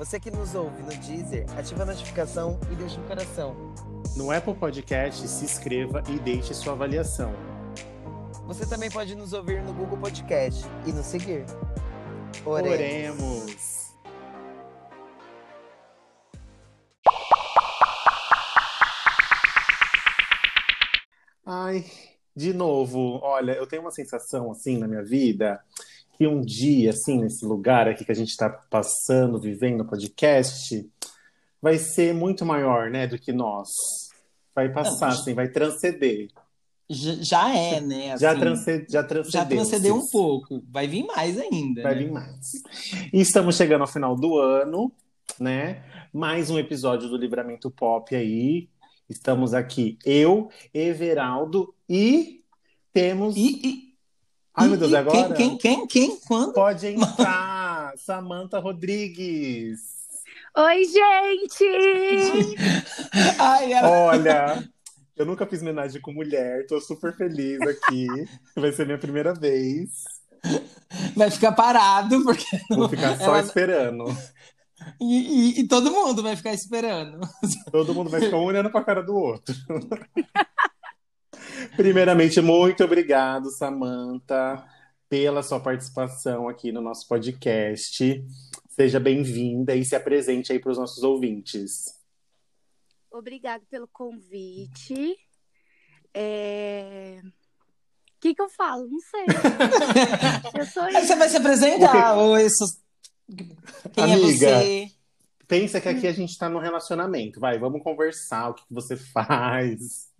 Você que nos ouve no Deezer, ativa a notificação e deixa um coração. No Apple Podcast, se inscreva e deixe sua avaliação. Você também pode nos ouvir no Google Podcast e nos seguir. Oremos. Oremos. Ai, de novo, olha, eu tenho uma sensação assim na minha vida que um dia, assim, nesse lugar aqui que a gente está passando, vivendo o podcast, vai ser muito maior, né, do que nós. Vai passar, assim, vai transcender. Já é, né? Assim, já, transced, já transcendeu. Já transcendeu um pouco. Vai vir mais ainda. Vai né? vir mais. E estamos chegando ao final do ano, né? Mais um episódio do Livramento Pop aí. Estamos aqui, eu, Everaldo e temos. E, e, Ai, meu Deus, e, agora? Quem, quem, quem? Quando? Pode entrar! Samanta Rodrigues! Oi, gente! Ai, ela... Olha, eu nunca fiz homenagem com mulher, tô super feliz aqui. Vai ser minha primeira vez. Vai ficar parado, porque. Vou ficar só ela... esperando. E, e, e, todo mundo vai ficar esperando. Todo mundo vai ficar um olhando para a cara do outro. Primeiramente, muito obrigado, Samantha, pela sua participação aqui no nosso podcast. Seja bem-vinda e se apresente aí para os nossos ouvintes. Obrigada pelo convite. É... O que, que eu falo? Não sei. eu sou Você vai se apresentar? Ou isso quem Amiga, é você? Pensa que aqui a gente tá no relacionamento. Vai, vamos conversar. O que, que você faz?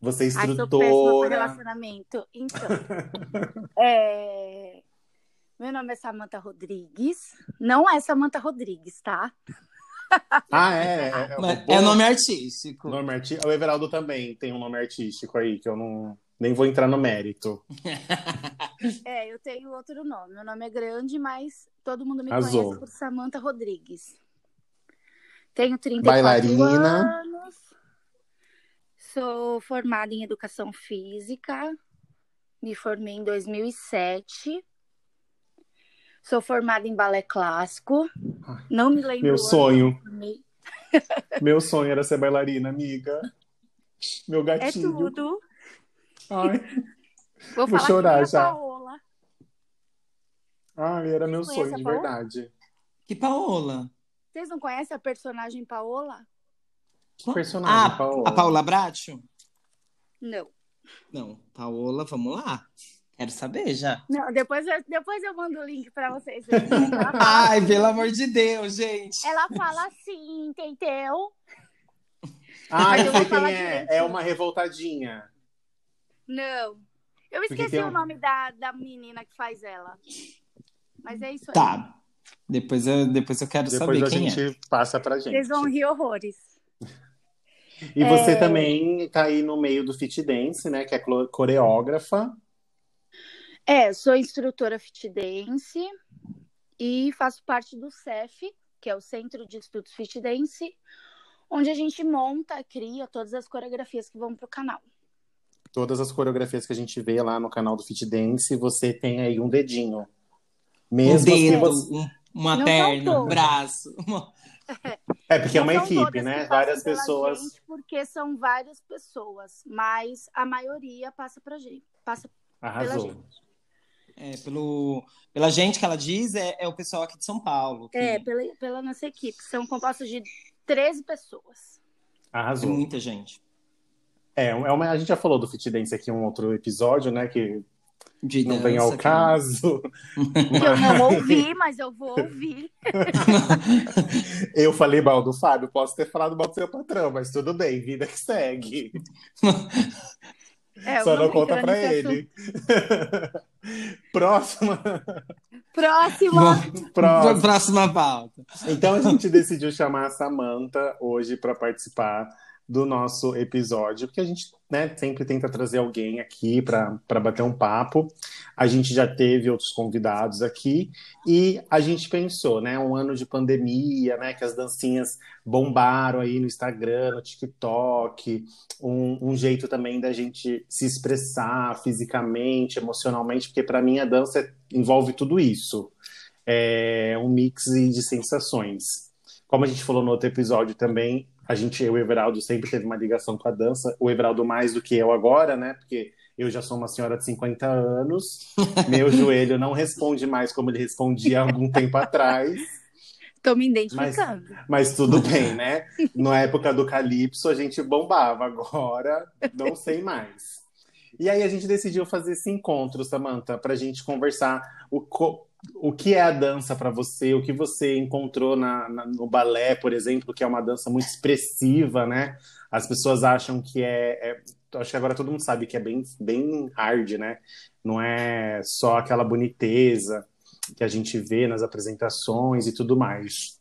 Você é instrutora. Ai, relacionamento. Então, é... meu nome é Samanta Rodrigues. Não é Samanta Rodrigues, tá? Ah, é? É, é, é nome artístico. Nome arti... O Everaldo também tem um nome artístico aí, que eu não nem vou entrar no mérito. é, eu tenho outro nome. Meu nome é grande, mas todo mundo me Azul. conhece por Samanta Rodrigues. Tenho 34 Bailarina. anos. Sou formada em Educação Física. Me formei em 2007. Sou formada em balé clássico. Não me lembro. Meu sonho. Meu sonho era ser bailarina, amiga. Meu gatinho. É tudo. Ai, vou, vou chorar já. Paola. Ai, era meu sonho, de verdade. Que Paola? Vocês não conhecem a personagem Paola? Que personagem, ah, Paola? A Paola Bracho? Não. Não, Paola, vamos lá. Quero saber já. Não, depois eu, depois eu mando o link pra vocês. Ai, pelo amor de Deus, gente. Ela fala assim, entendeu? Ah, eu sei quem é. É uma revoltadinha. Não. Eu esqueci tem o um- nome da, da menina que faz ela. Mas é isso aí. Tá. Depois eu, depois eu quero Depois saber a quem gente passa pra gente. Vocês vão rir horrores. E você É. também tá aí no meio do fit dance, né? Que é coreógrafa. É, sou instrutora fit dance e faço parte do CEF, que é o Centro de Estudos Fit Dance, onde a gente monta, cria todas as coreografias que vão pro canal. Todas as coreografias que a gente vê lá no canal do Fit Dance, você tem aí um dedinho. Mesmo Um dedo, que você... um- uma Não perna, um braço. uma- É, porque é Não uma são equipe, né? Várias pessoas. porque são várias pessoas, mas a maioria passa pra gente. Passa Arrasou. gente. É, pelo, pela gente que ela diz, é, é o pessoal aqui de São Paulo. que É, pela, pela nossa equipe. São compostos de 13 pessoas. é Arrasou. muita gente. É, é uma, a gente já falou do Fit Dance aqui em um outro episódio, né? Que De não vem ao dança, que- caso. Que eu não ouvi, mas eu vou ouvir. Eu falei mal do Fábio, posso ter falado mal do seu patrão, mas tudo bem, vida que segue. É, Só não vamos conta pra ele. Próxima. Próxima. Próxima. Próxima pauta. Então a gente decidiu chamar a Samantha hoje para participar do nosso episódio, porque a gente né, sempre tenta trazer alguém aqui para bater um papo. A gente já teve outros convidados aqui e a gente pensou, né, um ano de pandemia, né, que as dancinhas bombaram aí no Instagram, no TikTok, um, um jeito também da gente se expressar fisicamente, emocionalmente, porque para mim a dança envolve tudo isso, é um mix de sensações. Como a gente falou no outro episódio também, a gente, eu e o Everaldo sempre teve uma ligação com a dança. O Everaldo mais do que eu agora, né? Porque eu já sou uma senhora de 50 anos. Meu joelho não responde mais como ele respondia há algum tempo atrás. Tô me identificando. Mas, mas, tudo bem, né? Na época do Calypso a gente bombava, agora não sei mais. E aí a gente decidiu fazer esse encontro, Samantha, para a gente conversar o, o que é a dança para você, o que você encontrou na, na, no balé, por exemplo, que é uma dança muito expressiva, né? As pessoas acham que é, é, Acho que agora todo mundo sabe que é bem, bem hard, né? Não é só aquela boniteza que a gente vê nas apresentações e tudo mais.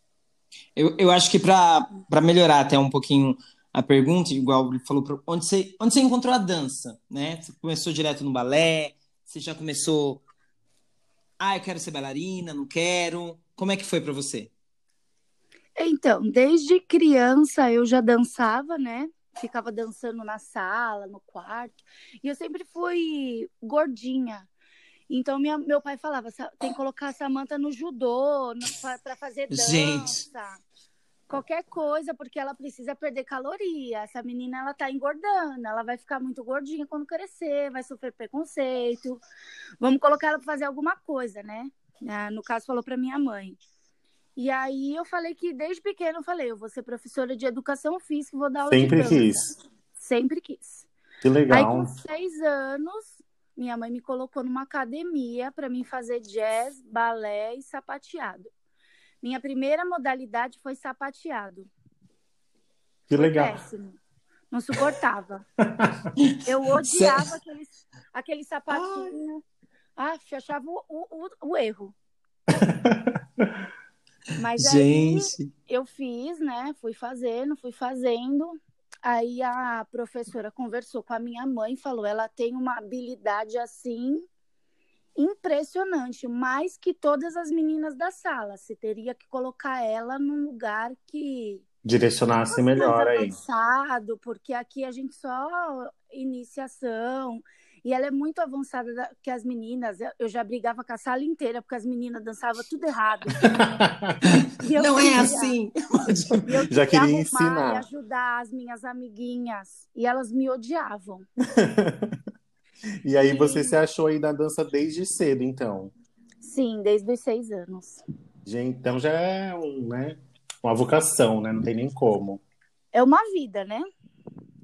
Eu, eu acho que para melhorar até um pouquinho a pergunta, igual ele falou, onde você, onde você encontrou a dança, né? Você começou direto no balé, você já começou ah, eu quero ser bailarina, não quero. Como é que foi para você? Então, desde criança eu já dançava, né? Ficava dançando na sala, no quarto. E eu sempre fui gordinha. Então, minha, meu pai falava: tem que colocar a Samanta no judô, para fazer dança. Gente qualquer coisa, porque ela precisa perder caloria. Essa menina, ela tá engordando, ela vai ficar muito gordinha quando crescer, vai sofrer preconceito. Vamos colocar ela para fazer alguma coisa, né? Ah, no caso, falou para minha mãe. E aí eu falei que desde pequeno eu falei, eu vou ser professora de educação física, vou dar aula Sempre de quis. Sempre quis. Que legal. Aí com seis anos, minha mãe me colocou numa academia para mim fazer jazz, balé e sapateado. Minha primeira modalidade foi sapateado. Que foi legal. Péssimo. Não suportava. Eu odiava aquele, aquele sapatinho. Ah, achava o, o, o erro. Mas Gente. aí eu fiz, né? Fui fazendo, fui fazendo. Aí a professora conversou com a minha mãe e falou: ela tem uma habilidade assim impressionante, mais que todas as meninas da sala. Você teria que colocar ela num lugar que direcionasse melhor aí. Avançado, porque aqui a gente só iniciação. E ela é muito avançada da, que as meninas. Eu já brigava com a sala inteira, porque as meninas dançavam tudo errado. Não é queria, é assim. Eu já queria ensinar. E ajudar as minhas amiguinhas. E elas me odiavam. E aí você se achou aí na dança desde cedo, então? Sim, desde os seis anos. Gente, então já é um, né, uma vocação, né? Não tem nem como. É uma vida, né?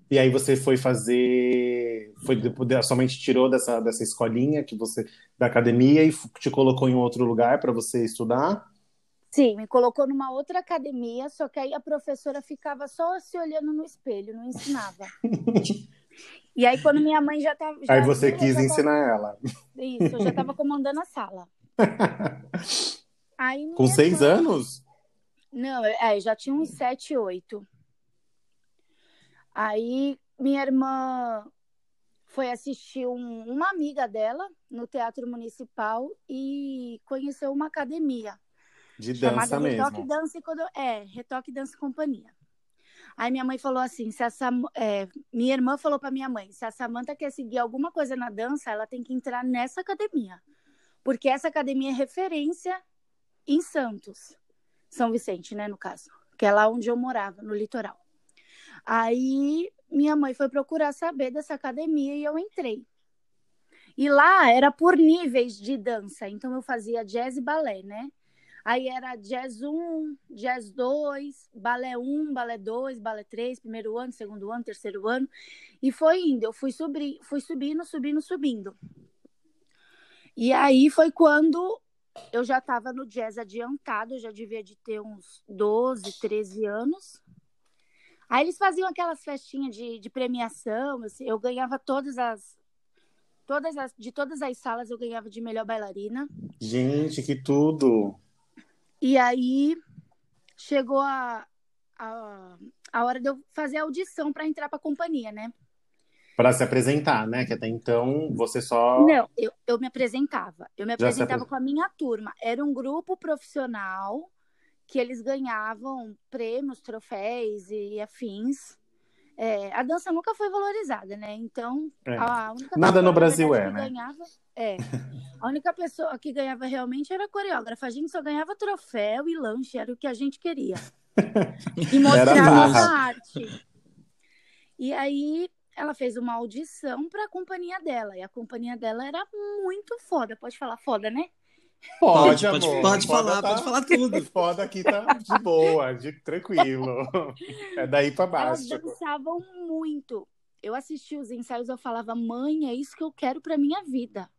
E aí você foi fazer, foi somente tirou dessa dessa escolinha que você da academia e te colocou em outro lugar para você estudar? Sim, me colocou numa outra academia, só que aí a professora ficava só se olhando no espelho, não ensinava. E aí, quando minha mãe já estava. Aí você quis ensinar ela. Isso, eu já estava comandando a sala. aí, Com seis irmã... anos? Não, é, já tinha uns sete, oito. Aí, minha irmã foi assistir um, uma amiga dela no Teatro Municipal e conheceu uma academia. De dança mesmo. Retoque Dança, é, Retoque Dança Companhia. Aí minha mãe falou assim: se a Sam... É, minha irmã falou para minha mãe: se a Samanta quer seguir alguma coisa na dança, ela tem que entrar nessa academia. Porque essa academia é referência em Santos, São Vicente, né, no caso, que é lá onde eu morava, no litoral. Aí minha mãe foi procurar saber dessa academia e eu entrei. E lá era por níveis de dança, então eu fazia jazz e balé, né? Aí era jazz 1, jazz 2, balé 1, balé 2, balé 3, primeiro ano, segundo ano, terceiro ano. E foi indo, eu fui, subir, fui subindo, subindo, subindo. E aí foi quando eu já estava no jazz adiantado, eu já devia de ter uns 12, 13 anos. Aí eles faziam aquelas festinhas de, de premiação, assim, eu ganhava todas as, Todas as, de todas as salas eu ganhava de melhor bailarina. Gente, que tudo! E aí chegou a, a, a hora de eu fazer a audição para entrar para a companhia, né? Para se apresentar, né? Que até então você só. Não, eu, eu me apresentava. Eu me apresentava apres- com a minha turma. Era um grupo profissional que eles ganhavam prêmios, troféus e afins. É, a dança nunca foi valorizada, né? Então, É. a única Nada no Brasil é, né? Ganhava, é. A única pessoa que ganhava realmente era a coreógrafa. A gente só ganhava troféu e lanche, era o que a gente queria. E mostrar a arte. E aí ela fez uma audição para a companhia dela. E a companhia dela era muito foda. Pode falar foda, né? Pode, Pode, pode, amor. pode Foda falar, tá- pode falar tudo. Foda aqui tá de boa, de tranquilo. É daí pra Elas baixo. dançavam muito. Eu assisti os ensaios, eu falava, mãe, é isso que eu quero para minha vida.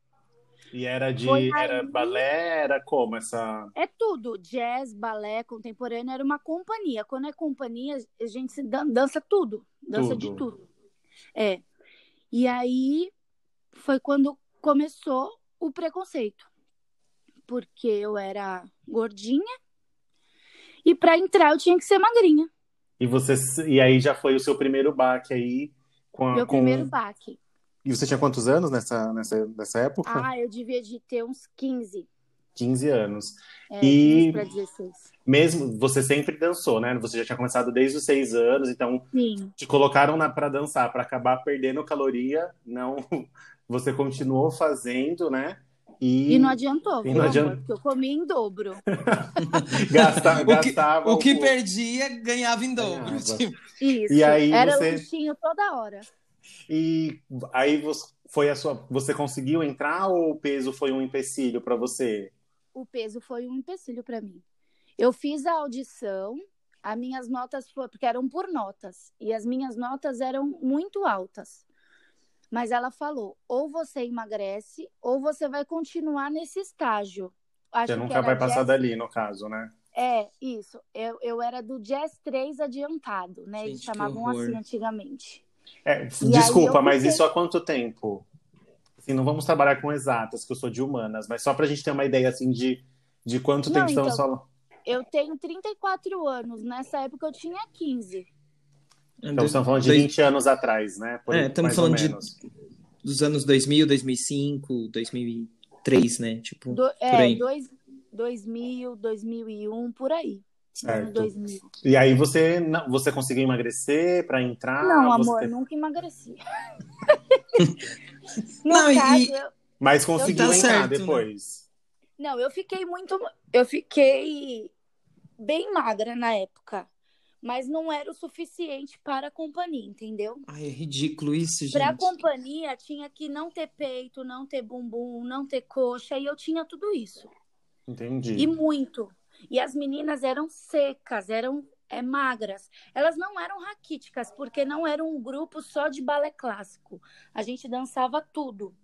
E era de. Foi Era aí- balé, era como essa. É tudo, jazz, balé, contemporâneo, era uma companhia. Quando é companhia, a gente se dança tudo, dança de Tudo. tudo. É. E aí foi quando começou o preconceito. Porque eu era gordinha e para entrar eu tinha que ser magrinha. E você. E aí já foi o seu primeiro baque aí com a. Meu com- primeiro baque. E você tinha quantos anos nessa, nessa, nessa época? Ah, eu devia de ter uns 15. 15 anos. É, E- 15 para 16. Mesmo, você sempre dançou, né? Você já tinha começado desde os seis anos, então Sim. te colocaram na, pra dançar, pra acabar perdendo caloria, não. Você continuou fazendo, né? E, E não adiantou, E não amor? adianta- Porque eu comi em dobro. gasta, O que, gastava o que o- perdia, ganhava em dobro. Ganhava. Tipo, Isso. E aí Era você- lanchinho toda hora. E aí você, foi a sua, você conseguiu entrar ou o peso foi um empecilho pra você? o peso foi um empecilho para mim. Eu fiz a audição, as minhas notas foram, porque eram por notas, e as minhas notas eram muito altas. Mas ela falou: ou você emagrece, ou você vai continuar nesse estágio. Acho Você nunca vai passar jazz- dali, no caso, né? É, isso. Eu, eu era do Jazz 3 adiantado, né? Eles Gente, que chamavam assim antigamente. É, desculpa, mas fiquei- isso há quanto tempo? Assim, não vamos trabalhar com exatas, que eu sou de humanas, mas só pra gente ter uma ideia assim de, de quanto Não, tempo estamos então, falando. Eu tenho 34 anos, nessa época eu tinha 15. Então, estamos falando de dois- 20 anos atrás, né? Por, É, estamos falando de- dos anos 2000, 2005, 2003, né? Tipo, Do, por é, aí. dois, 2000, 2001, por aí. Certo. 2000. E aí você, não- você conseguiu emagrecer pra entrar? Não, Você amor, teve- nunca emagreci. no Não, e- caso, e- eu, Mas conseguiu Tá entrar certo, né? depois. não, eu fiquei muito. Eu fiquei bem magra na época. Mas não era o suficiente para a companhia, entendeu? Ai, é ridículo isso, gente. Para a companhia tinha que não ter peito, não ter bumbum, não ter coxa, e eu tinha tudo isso. Entendi. E muito. E as meninas eram secas, eram é, magras. Elas não eram raquíticas, porque não era um grupo só de balé clássico. A gente dançava tudo.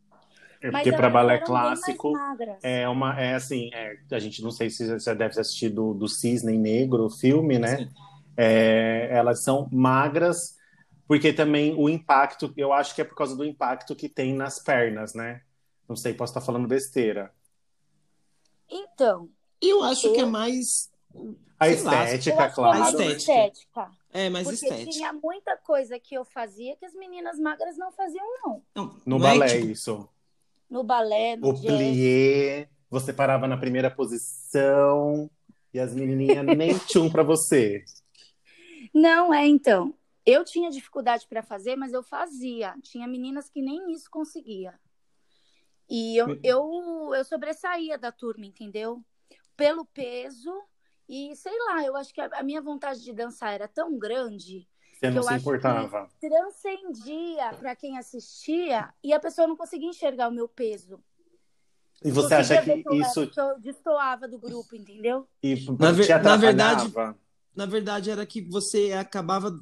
É porque para balé clássico magras. é uma é assim, é, a gente não sei se você deve ter assistido do Cisne Negro, o filme, né? É, elas são magras porque também o impacto, eu acho que é por causa do impacto que tem nas pernas, né? Não sei, posso estar falando besteira. Então, Eu acho que é mais. A lá, estética, que é claro. mais estética. estética. É, mais Porque estética. tinha muita coisa que eu fazia que as meninas magras não faziam, não. Não, No não é balé, tipo, isso. No balé, no O jazz. plié, você parava na primeira posição e as menininhas nem tchum pra você. Não, é então. Eu tinha dificuldade para fazer, mas eu fazia. Tinha meninas que nem isso conseguia. E eu, eu, eu sobressaía da turma, entendeu? Pelo peso. E sei lá, eu acho que a, a minha vontade de dançar era tão grande, Você não eu se acho que- importava. transcendia para quem assistia e a pessoa não conseguia enxergar o meu peso. E você acha que que eu- isso que eu destoava do grupo, entendeu? e, Na ver- na verdade-? Na verdade, era que você acabava.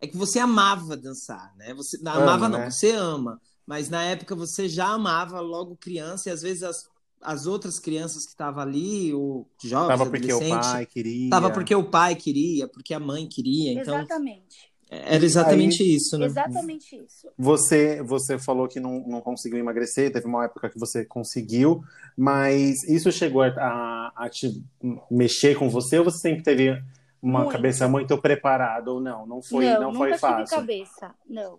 É que você amava dançar, né? Você Ama, amava, não, né? você ama. Mas na época você já amava logo criança, e às vezes as, as outras crianças que estavam ali, ou jovens, Tava porque o pai queria. Tava porque o pai queria, porque a mãe queria. Então, Exatamente. Era exatamente isso, né? Exatamente isso. Você, você falou que não, não conseguiu emagrecer, teve uma época que você conseguiu, mas isso chegou a, a, a te mexer com você ou você sempre teve uma Muito. cabeça muito preparada ou não? Não foi, não, nunca foi tive fácil. cabeça, não.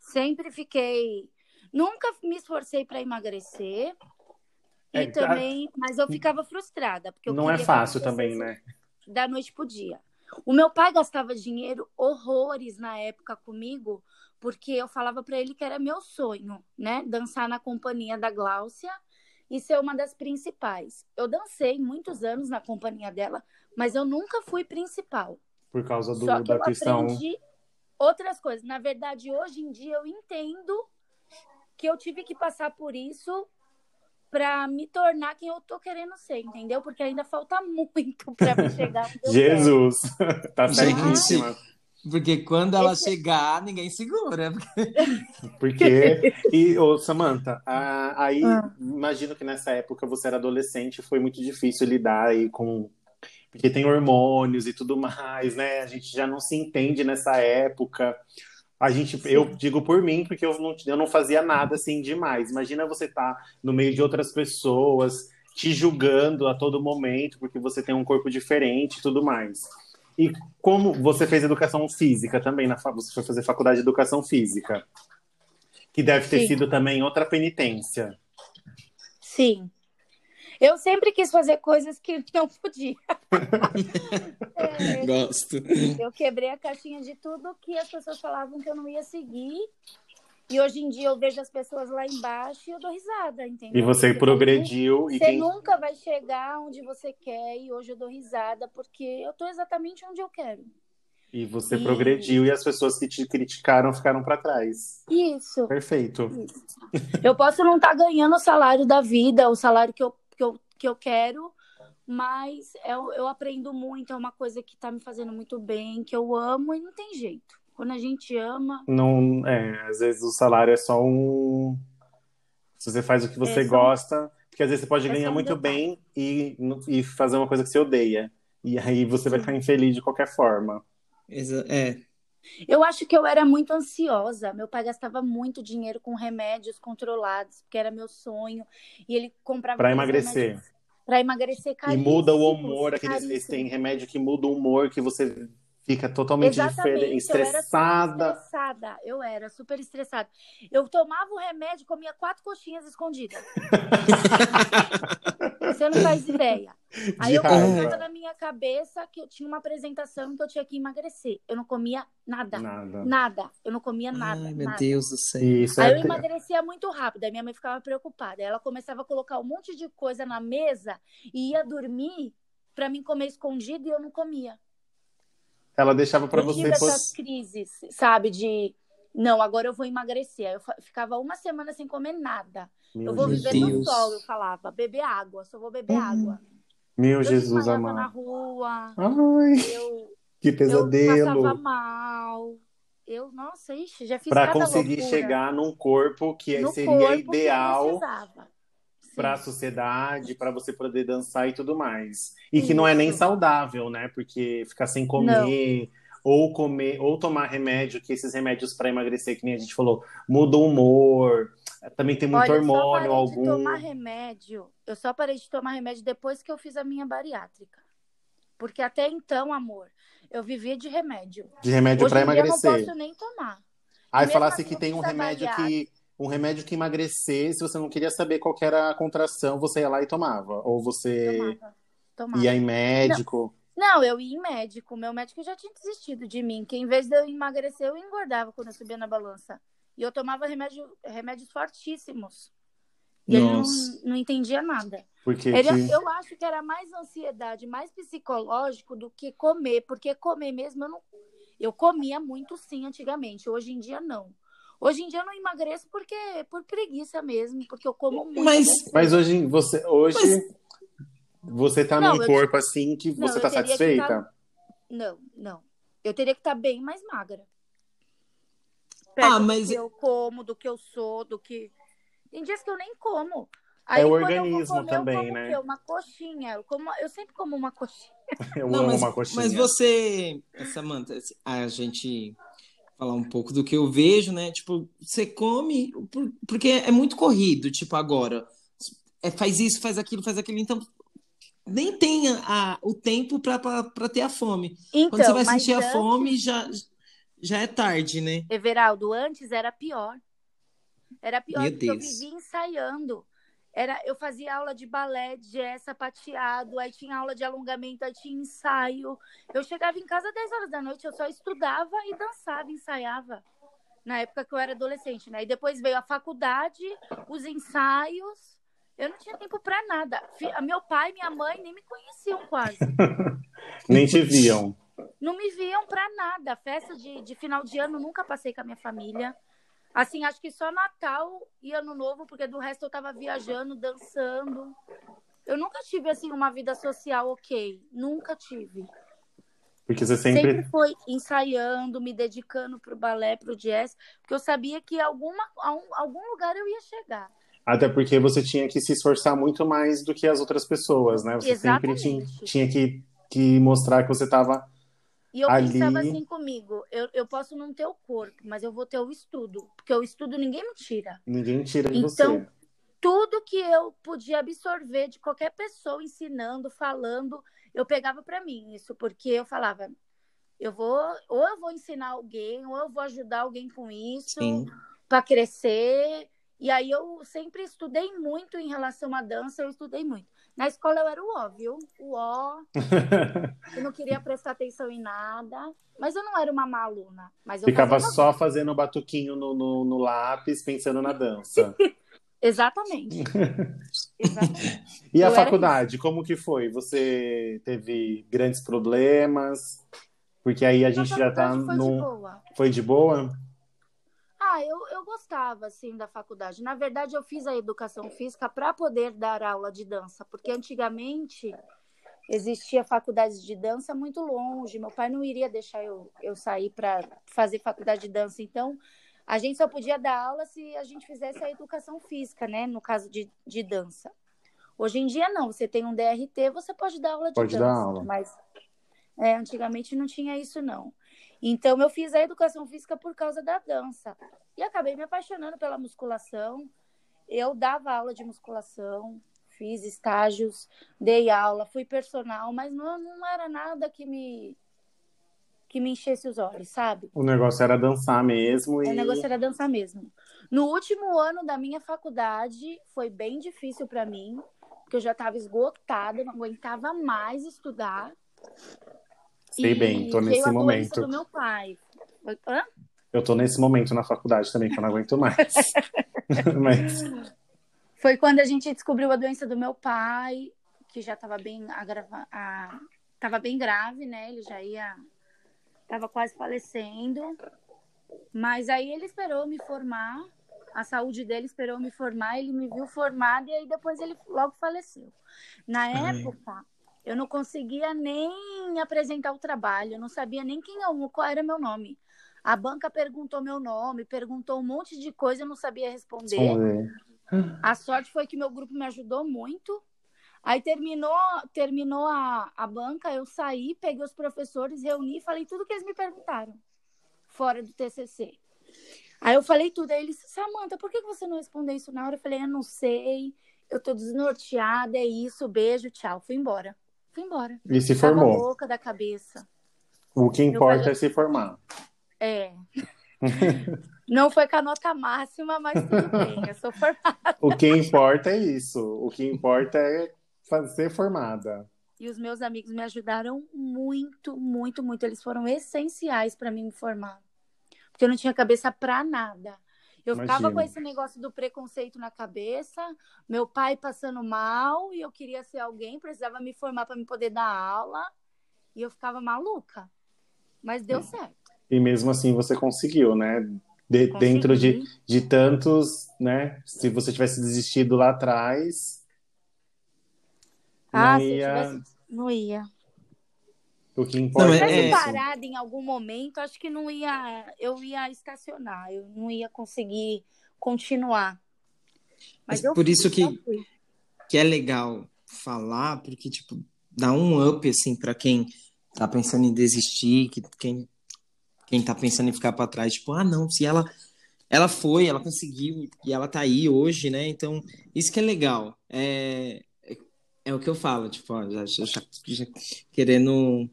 Sempre fiquei. Nunca me esforcei para emagrecer. E É, também, mas eu ficava frustrada, porque eu Não é fácil também, né? Da noite pro dia. O meu pai gastava dinheiro horrores na época comigo, porque eu falava para ele que era meu sonho, né? Dançar na companhia da Gláucia e ser uma das principais. Eu dancei muitos anos na companhia dela, mas eu nunca fui principal. Por causa do, Só que da eu questão. aprendi outras coisas. Na verdade, hoje em dia eu entendo que eu tive que passar por isso para me tornar quem eu tô querendo ser, entendeu? Porque ainda falta muito para me chegar. Jesus, tá certíssima. Porque quando ela Esse- chegar, ninguém segura. Porque. E, ô, Samantha, a- aí Ah. imagino que nessa época você era adolescente, foi muito difícil lidar aí com. Porque tem hormônios e tudo mais, né? A gente já não se entende nessa época. A gente, eu digo por mim, porque eu não, eu não fazia nada assim demais. Imagina você estar no meio de outras pessoas, te julgando a todo momento, porque você tem um corpo diferente e tudo mais. E como você fez educação física também, na, você foi fazer faculdade de educação física, que deve ter Sim. sido também outra penitência. Sim. Eu sempre quis fazer coisas que não podia. É, Gosto. eu quebrei a caixinha de tudo que as pessoas falavam que eu não ia seguir. E hoje em dia eu vejo as pessoas lá embaixo e eu dou risada, entendeu? E você Porque progrediu e Você quem nunca vai chegar onde você quer e hoje eu dou risada porque eu tô exatamente onde eu quero. e você E- progrediu e as pessoas que te criticaram ficaram para trás. Isso. Perfeito. Eu posso não estar ganhando o salário da vida, o salário que eu, que eu, que eu quero, mas eu, eu aprendo muito, é uma coisa que tá me fazendo muito bem, que eu amo e não tem jeito. Quando a gente ama, Não, é, às vezes o salário é só um. Se você faz o que você É só gosta, porque às vezes você pode É ganhar muito bem e, e fazer uma coisa que você odeia. E aí você vai Sim. ficar infeliz de qualquer forma. É. eu acho que eu era muito ansiosa. Meu pai gastava muito dinheiro com remédios controlados, porque era meu sonho. E ele comprava Para emagrecer. Pra emagrecer E muda o humor, aqueles, esse tem remédio que muda o humor, que você fica totalmente diferente, Exatamente, eu era estressada. estressada. Eu era super estressada. Eu tomava o remédio e comia quatro coxinhas escondidas. Você não faz ideia. Aí eu colocava na minha cabeça que eu tinha uma apresentação que eu tinha que emagrecer. Eu não comia nada. Nada. Nada. Eu não comia nada. Ai, meu nada. Deus do céu. Isso Aí é eu emagrecia muito rápido. Aí minha mãe ficava preocupada. Ela começava a colocar um monte de coisa na mesa e ia dormir pra mim comer escondido e eu não comia. Ela deixava para você. tive essas crises, sabe? De não, agora eu vou emagrecer. Aí eu ficava uma semana sem comer nada. Meu eu vou viver no sol, eu falava. Beber água, só vou beber Hum. água. Meu Eu Jesus desmaiava na amado. rua. Ai, Eu, que eu pesadelo. passava mal. Eu, nossa, ixi, já fiz Para conseguir loucura. chegar num corpo que no seria corpo eu ideal para a sociedade, para você poder dançar e tudo mais. E que não é nem Isso. saudável, né? Porque ficar sem comer, ou comer, ou tomar remédio, que esses remédios para emagrecer, que nem a gente falou, muda o humor. Também tem muito Olha, eu hormônio, parei algum. de tomar remédio. Eu só parei de tomar remédio depois que eu fiz a minha bariátrica. Porque até então, amor, eu vivia de remédio. De remédio para em dia eu não emagrecer. posso nem tomar. Aí falasse assim, que eu tem um remédio bariátrica. que um remédio que emagrecer, se você não queria saber qual era a contração, você ia lá e tomava. Ou você Tomava. Tomava. ia em médico. Não, eu ia em médico. Meu médico já tinha desistido de mim. Que em vez de eu emagrecer, eu engordava quando eu subia na balança. E eu tomava remédio, remédios fortíssimos. E ele não, Nossa. não entendia nada. Porque Ele- que- eu acho que era mais ansiedade, mais psicológico do que comer. Porque comer mesmo eu não. Eu comia muito sim antigamente. Hoje em dia não. Hoje em dia eu não emagreço porque por preguiça mesmo, porque eu como muito. Mas- Mas hoje você hoje você tá Não, num corpo assim que Não, você tá satisfeita? tá- Não, não. Eu teria que estar bem mais magra. Ah, Perto mas- do que eu como, do que eu sou, do que. Tem dias que eu nem como. Aí, É o organismo comer, também, eu como né? quê? Uma coxinha. Eu, como... eu sempre como uma coxinha. Eu Não, amo mas, uma coxinha. mas você, Samantha, a gente falar um pouco do que eu vejo, né? Tipo, você come por- porque é muito corrido, tipo, agora. É, faz isso, faz aquilo, faz aquilo, então nem tem a, a- o tempo pra ter a fome. Então, Quando você vai mas sentir a antes- fome, já, já é tarde, né? Everaldo, antes era pior. Era pior Meu porque eu Deus. vivia ensaiando. Era, eu fazia aula de balé, jazz, sapateado, aí tinha aula de alongamento, aí tinha ensaio. Eu chegava em casa às 10 horas da noite, eu só estudava e dançava, ensaiava. Na época que eu era adolescente, né? E depois veio a faculdade, os ensaios. Eu não tinha tempo pra nada. Meu pai e minha mãe nem me conheciam quase. Nem te viam. Não me viam pra nada. Festa de, de final de ano nunca passei com a minha família. Assim, acho que só Natal e Ano Novo, porque do resto eu tava viajando, dançando. Eu nunca tive, assim, uma vida social ok. Nunca tive. Porque você Sempre, sempre. foi ensaiando, me dedicando pro balé, pro jazz, porque eu sabia que alguma, um- algum lugar eu ia chegar. Até porque você tinha que se esforçar muito mais do que as outras pessoas, né? Você sempre tinha, Exatamente. tinha que, que mostrar que você estava. E eu Ali- pensava assim comigo, eu, eu posso não ter o corpo, mas eu vou ter o estudo. Porque o estudo ninguém me tira. Ninguém tira de Então, você. tudo que eu podia absorver de qualquer pessoa ensinando, falando, eu pegava para mim isso, porque eu falava, eu vou, ou eu vou ensinar alguém, ou eu vou ajudar alguém com isso para crescer. E aí eu sempre estudei muito em relação à dança, eu estudei muito. Na escola eu era o ó, viu? O ó, eu não queria prestar atenção em nada, mas eu não era uma má aluna. Mas eu Ficava fazia só fazendo batuquinho no, no, no lápis, pensando na dança. Exatamente. Exatamente. E a Eu era faculdade, como que foi? Você teve grandes problemas? Porque aí a gente já tá faculdade foi de boa. Foi de boa? Ah, eu, eu gostava, assim, da faculdade. Na verdade, eu fiz a educação física para poder dar aula de dança, porque antigamente existia faculdades de dança muito longe. Meu pai não iria deixar eu, eu sair para fazer faculdade de dança. Então, a gente só podia dar aula se a gente fizesse a educação física, né? No caso de, de dança. Hoje em dia, não. Você tem um DRT, você pode dar aula de Pode dança. dar aula. Mas é, antigamente não tinha isso, não. Então, eu fiz a educação física por causa da dança. E acabei me apaixonando pela musculação. Eu dava aula de musculação, fiz estágios, dei aula, fui personal, mas não, não era nada que me que me enchesse os olhos, sabe? O negócio era dançar mesmo e. O negócio era dançar mesmo. No último ano da minha faculdade, foi bem difícil para mim, porque eu já estava esgotada, não aguentava mais estudar. Sei E bem, tô nesse momento. do meu pai. Hã? Eu tô nesse momento na faculdade também, que eu não aguento mais. Mas Foi quando a gente descobriu a doença do meu pai, que já estava bem agrava... a... tava bem grave, né? Ele já ia tava quase falecendo. Mas aí ele esperou me formar, a saúde dele esperou me formar, ele me viu formada e aí depois ele logo faleceu. Na Ai. época, eu não conseguia nem apresentar o trabalho, eu não sabia nem quem eu, qual era meu nome. A banca perguntou meu nome, perguntou um monte de coisa, eu não sabia responder. ver. A sorte foi que meu grupo me ajudou muito. Aí terminou, terminou a, a banca, eu saí, peguei os professores, reuni e falei tudo que eles me perguntaram, fora do TCC. Aí eu falei tudo, aí eles, Samanta, por que que você não respondeu isso na hora? Eu falei, eu não sei, eu tô desnorteada, é isso, beijo, tchau. Fui embora. Fui embora. E se Tava formou. louca da cabeça. O que importa falei- é se formar. É. Não foi com a nota máxima, mas tudo bem, eu sou formada. O que importa é isso. O que importa é ser formada. E os meus amigos me ajudaram muito, muito, muito. Eles foram essenciais para mim me formar. Porque eu não tinha cabeça para nada. Eu ficava Imagino. com esse negócio do preconceito na cabeça, meu pai passando mal e eu queria ser alguém, precisava me formar para me poder dar aula. E eu ficava maluca. Mas deu certo. E mesmo assim você conseguiu, né? De- dentro de, de tantos, né? Se você tivesse desistido lá atrás, Ah, não se eu ia. tivesse... Não ia. O que importa Não, Se eu é, é- tivesse isso. parado em algum momento, acho que não ia, eu ia estacionar, eu não ia conseguir continuar. Mas Mas eu por isso fui, que- eu fui. que é legal falar, porque, tipo, dar um up, assim, para quem tá pensando em desistir, que, quem, quem tá pensando em ficar para trás, tipo, ah, não, se ela ela foi, ela conseguiu e ela tá aí hoje, né? Então, isso que é legal. É, é, é o que eu falo, tipo, ó, já, já, já, querendo.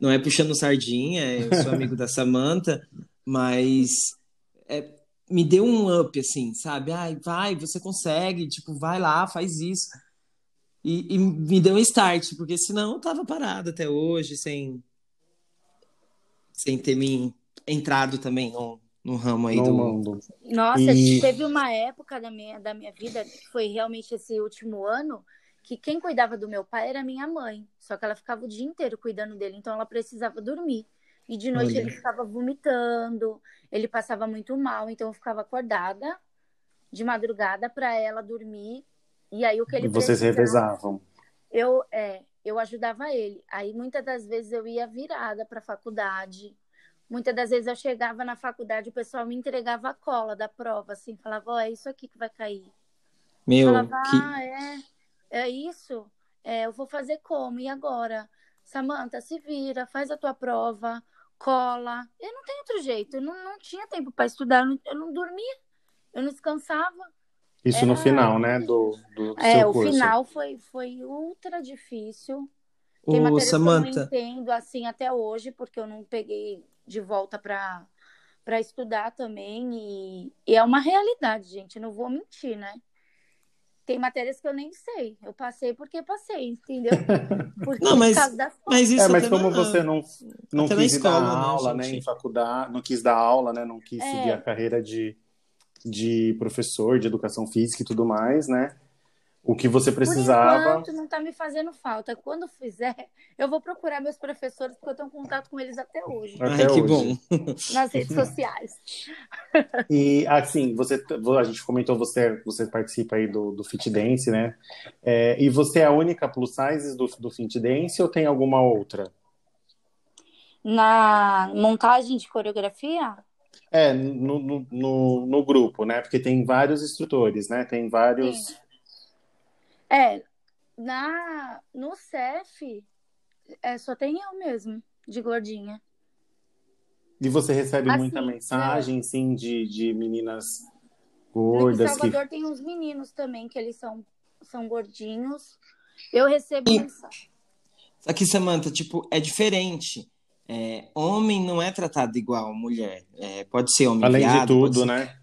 Não é puxando sardinha, eu sou amigo da Samantha, mas é, me deu um up, assim, sabe? Ai, vai, você consegue, tipo, vai lá, faz isso. E, e me deu um start, porque senão eu tava parado até hoje, sem, sem ter me entrado também no, no ramo aí no do. mundo. Nossa, E- teve uma época da minha, da minha vida, que foi realmente esse último ano, que quem cuidava do meu pai era minha mãe. Só que ela ficava o dia inteiro cuidando dele, então ela precisava dormir. E de noite Olha. ele ficava vomitando, ele passava muito mal, então eu ficava acordada de madrugada para ela dormir. E aí o que ele E vocês revezavam. eu é, eu ajudava ele. Aí muitas das vezes eu ia virada para faculdade. Muitas das vezes eu chegava na faculdade, o pessoal me entregava a cola da prova, assim, falava, ó, é isso aqui que vai cair. Meu, falava, que. ah, é, é isso? É, eu vou fazer como? E agora? Samanta, se vira, faz a tua prova, cola. Eu não tenho outro jeito, eu não, não tinha tempo para estudar, eu não, eu não dormia, eu não descansava. Isso no Era- final, né? Do, do É, seu o curso. final foi, foi ultra difícil. Tem Ô, matérias que eu não Samantha, entendo assim até hoje, porque eu não peguei de volta para para estudar também e, e é uma realidade, gente, não vou mentir, né? Tem matérias que eu nem sei. Eu passei porque passei, entendeu? Porque Não, mas- por causa das mas isso É, mas como na- você não, não até na quis ir escola, dar né, aula, né, gente? em faculdade, não quis dar aula, né, não quis É. seguir a carreira de, de professor de educação física e tudo mais, né? O que você Por precisava. enquanto, não tá me fazendo falta. Quando fizer, eu vou procurar meus professores, porque eu tenho contato com eles até hoje, Até Ai, que hoje. bom. nas redes sociais. E assim, você, a gente comentou, você, você participa aí do, do Fit Dance, né? É, e você é a única plus size do, do Fit Dance ou tem alguma outra? Na montagem de coreografia, É, no, no, no, no grupo, né? Porque tem vários instrutores, né? Tem vários. Sim. É, na, no CEF, é, só tem eu mesmo, de gordinha. E você recebe Assim, muita mensagem, sim, de, de meninas No em gordas que. Salvador tem uns meninos também, que eles são, são gordinhos. Eu recebo E- mensagem. Aqui, Samantha, tipo, é diferente. É, homem não é tratado igual mulher. É, pode ser homem Além de viado, pode tudo, ser- né?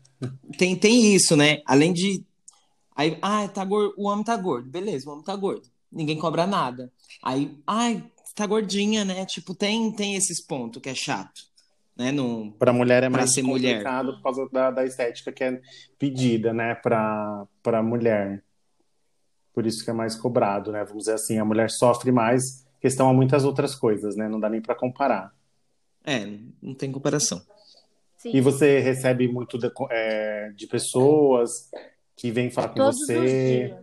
Tem, tem isso, né? Além de. Aí, ah, tá gordo, o homem tá gordo. Beleza, o homem tá gordo. Ninguém cobra nada. Aí, ai, tá gordinha, né? Tipo, tem, tem esses pontos que é chato. Né? No, Para mulher é Pra mais ser mulher. complicado por causa da, da estética que é pedida, né, para para mulher. Por isso que é mais cobrado, né? Vamos dizer assim, a mulher sofre mais, questão a muitas outras coisas, né? Não dá nem para comparar. é, não tem comparação. Sim, E você recebe muito de, é, de pessoas que vêm falar com todos os você,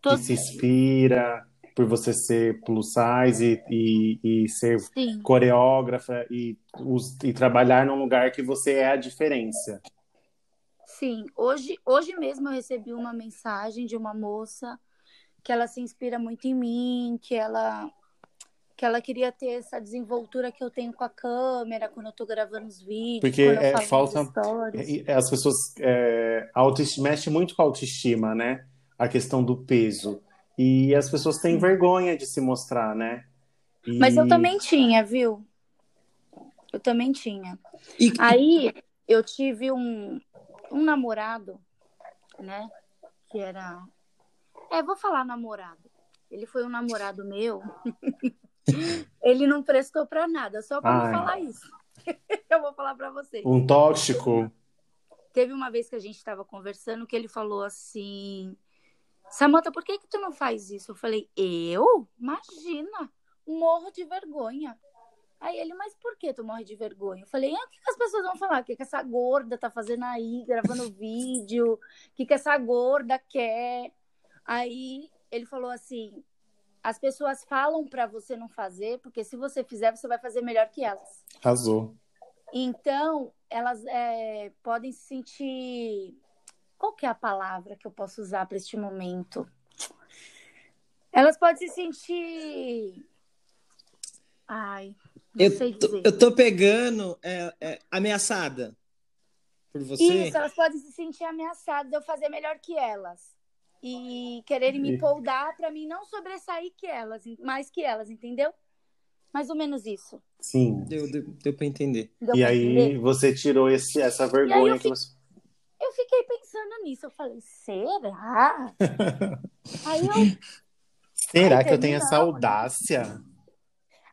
que se inspira por você ser plus size e, e, e ser Sim, coreógrafa e, e trabalhar num lugar que você é a diferença. sim. Hoje, hoje mesmo eu recebi uma mensagem de uma moça que ela se inspira muito em mim, que ela que ela queria ter essa desenvoltura que eu tenho com a câmera quando eu tô gravando os vídeos, Porque quando eu é, falta- As pessoas. É, autoestima, mexe muito com a autoestima, né? A questão do peso. E as pessoas têm vergonha de se mostrar, né? E- Mas eu também tinha, viu? Eu também tinha. E, Aí eu tive um, um namorado, né? Que era. É, vou falar namorado. Ele foi um namorado meu. Ele não prestou pra nada, só pra Ai. não falar isso. Eu vou falar pra vocês. Um tóxico. Teve uma vez que a gente estava conversando que ele falou assim: Samanta, por que que tu não faz isso? Eu falei: Eu? Imagina, morro de vergonha. Aí ele, mas por que tu morre de vergonha? Eu falei: ah, o que, que as pessoas vão falar? O que, que essa gorda tá fazendo aí, gravando vídeo? O que, que essa gorda quer? Aí ele falou assim: as pessoas falam pra você não fazer, porque se você fizer, você vai fazer melhor que elas. Arrasou. Então, elas é, podem se sentir. Qual que é a palavra que eu posso usar para este momento? Elas podem se sentir. Ai, não Eu sei tô, dizer. eu tô pegando é, é, ameaçada por você. Isso, elas podem se sentir ameaçadas de eu fazer melhor que elas. E quererem me poldar pra mim não sobressair que elas, mais que elas, entendeu? Mais ou menos isso. Sim. Deu, deu, deu pra entender. Deu E pra aí entender? você tirou esse, essa vergonha eu que você. Eu fiquei pensando nisso. Eu falei, será? aí, eu, Será Ai, que eu tenho essa audácia?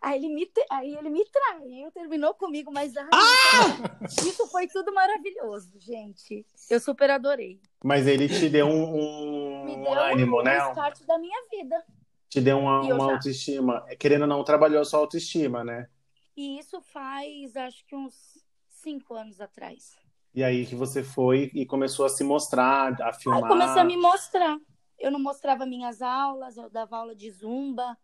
Aí, ele me, aí ele me traiu, terminou comigo, mas ai, Ah! isso foi tudo maravilhoso, gente. Eu super adorei. Mas ele te deu um, Me um deu ânimo, um né? start da minha vida. Te deu uma, uma já- autoestima. Querendo ou não, trabalhou a sua autoestima, né? E isso faz, acho que uns cinco anos atrás. E aí que você foi e começou a se mostrar, a Aí filmar. eu comecei a me mostrar. Eu não mostrava minhas aulas, eu dava aula de zumba,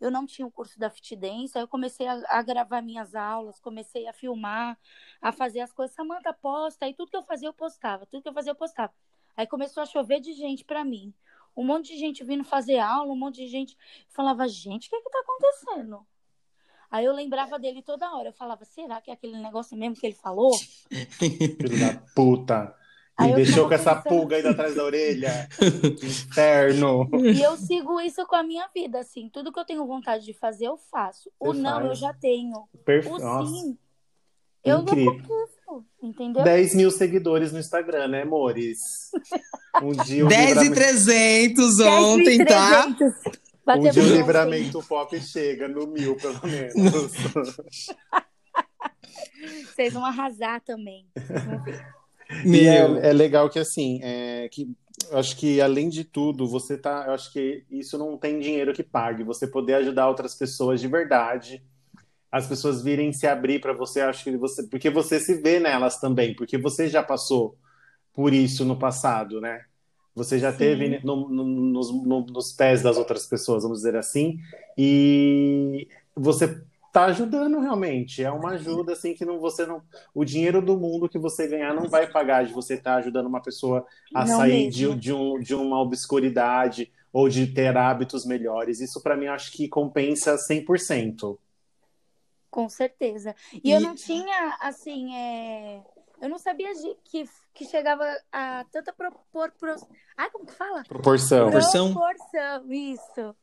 eu não tinha o curso da fit aí eu comecei a, a gravar minhas aulas, comecei a filmar, a fazer as coisas. Samanta posta, aí tudo que eu fazia eu postava, tudo que eu fazia eu postava. Aí começou a chover de gente pra mim. Um monte de gente vindo fazer aula, um monte de gente. Falava, gente, o que é que tá acontecendo? Aí eu lembrava dele toda hora. Eu falava, será que é aquele negócio mesmo que ele falou? Filho da puta. Aí Me deixou com essa pulga aí atrás da orelha. Inferno. E eu sigo isso com a minha vida, assim. Tudo que eu tenho vontade de fazer, eu faço. O Você não, faz. eu já tenho. Perfeito. O Nossa. sim, eu incrível. não conquisto, entendeu? 10 mil seguidores no Instagram, né, amores? Um dia o 10 e livramento, 300 ontem, tá? 10.300. um Batemos dia o livramento pop chega no mil, pelo menos. Vocês vão arrasar também. Vamos ver. E é, é legal que assim, é, que eu acho que além de tudo, você tá. Eu acho que isso não tem dinheiro que pague. Você poder ajudar outras pessoas de verdade, as pessoas virem se abrir para você, acho que você. Porque você se vê nelas também, porque você já passou por isso no passado, né? Você já Sim. teve no- no- nos, no- nos pés das outras pessoas, vamos dizer assim, e você tá ajudando realmente. É uma ajuda assim que não você não o dinheiro do mundo que você ganhar não vai pagar de você estar ajudando uma pessoa a Não sair de, mesmo. de, um, de uma obscuridade ou de ter hábitos melhores. Isso para mim eu acho que compensa 100%. Com certeza. E, E- eu não tinha, assim, é... eu não sabia de- que, que chegava a tanta propor... Pro... Ai, como que fala? Proporção. Proporção. Proporção, isso.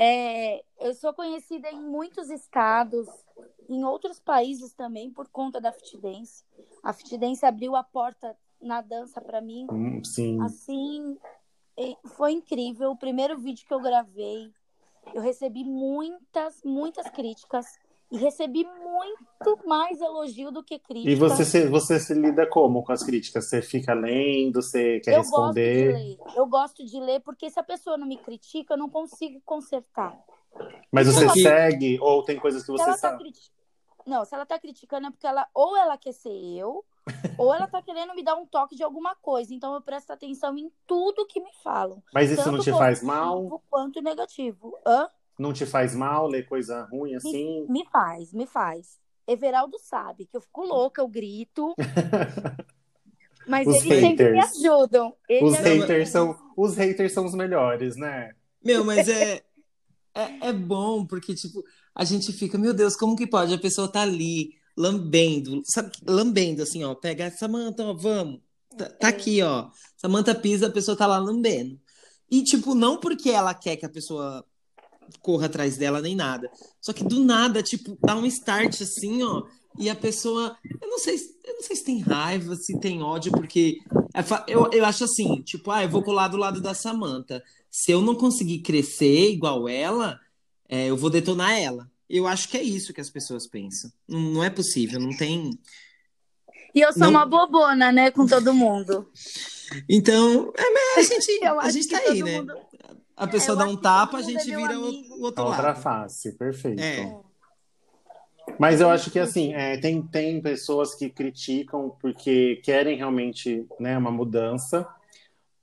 É, eu sou conhecida em muitos estados, em outros países também, por conta da fit dance. A fit dance abriu a porta na dança para mim. Hum, Sim. Assim, e- foi incrível. O primeiro vídeo que eu gravei, eu recebi muitas, muitas críticas. E recebi muito mais elogio do que crítica. E você se, você se lida como com as críticas? Você fica lendo, você quer eu gosto de responder? ler. Eu gosto de ler, porque se a pessoa não me critica, eu não consigo consertar. Mas você Ela- segue ou tem coisas que Se você tá sabe? Não, se ela tá criticando é porque ela ou ela quer ser eu, ou ela tá querendo me dar um toque de alguma coisa. Então eu presto atenção em tudo que me falam. Mas isso não te faz mal? quanto negativo. Hã? Não te faz mal ler coisa ruim assim? Me faz, me faz. Everaldo sabe que eu fico louca, eu grito. Mas Os eles sempre me haters. ajudam. Eles Os ajudam. haters são os haters são os melhores, né? meu, mas é, é, é bom, porque, tipo, a gente fica, meu Deus, como que pode? A pessoa tá ali, lambendo, sabe? Lambendo, assim, ó. Pega, Samanta, ó, vamos. Tá, tá aqui, ó. Samanta pisa, a pessoa tá lá lambendo. E, tipo, não porque ela quer que a pessoa corra atrás dela nem nada. Só que do nada, tipo, dá um start assim, ó. E a pessoa, eu não sei, se- eu não sei se tem raiva, se tem ódio, porque é eu, eu acho assim, tipo, ah, eu vou colar do lado da Samantha. Se eu não conseguir crescer igual ela, é, eu vou detonar ela. Eu acho que é isso que as pessoas pensam. Não, não é possível, não tem. E eu sou Não- uma bobona, né, com todo mundo. Então, é, a gente, Eu a gente tá aí, né? mundo- A pessoa eu dá um tapa, a gente é vira o, amigo. o outro A outra lado. face, perfeito. É. Mas eu acho que assim, é, tem, tem pessoas que criticam porque querem realmente né, uma mudança,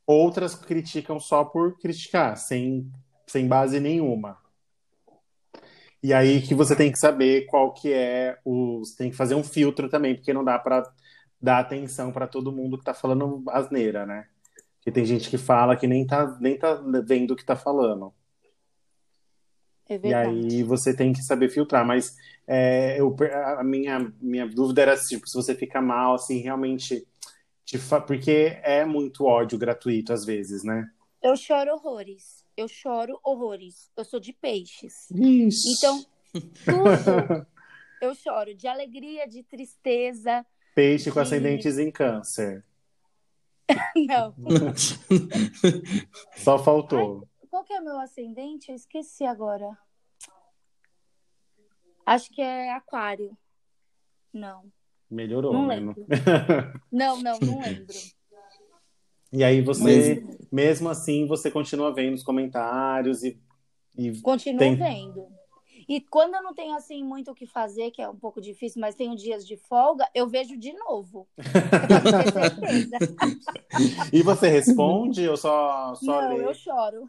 outras criticam só por criticar, sem, sem base nenhuma. E aí que você tem que saber qual que é o. Você tem que fazer um filtro também, porque não dá para dar atenção para todo mundo que tá falando asneira, né? Porque tem gente que fala que nem tá, nem tá vendo o que tá falando. É E verdade. aí você tem que saber filtrar. Mas é, eu, a minha, minha dúvida era tipo, se você fica mal, assim, realmente. te fa- Porque é muito ódio gratuito às vezes, né? Eu choro horrores. Eu choro horrores. Eu sou de peixes. Isso. Então, tudo eu choro. De alegria, de tristeza. Peixe com de- ascendentes em câncer. Não. Só faltou. Qual que é meu ascendente? Eu esqueci agora. Acho que é aquário. Não. Melhorou, Não né? lembro. Não, não, não lembro. E aí você, mesmo assim, você continua vendo os comentários e, e Continuo Tem- vendo. E quando eu não tenho assim muito o que fazer, que é um pouco difícil, mas tenho dias de folga, eu vejo de novo. E você responde ou só, só Não, lê? eu choro.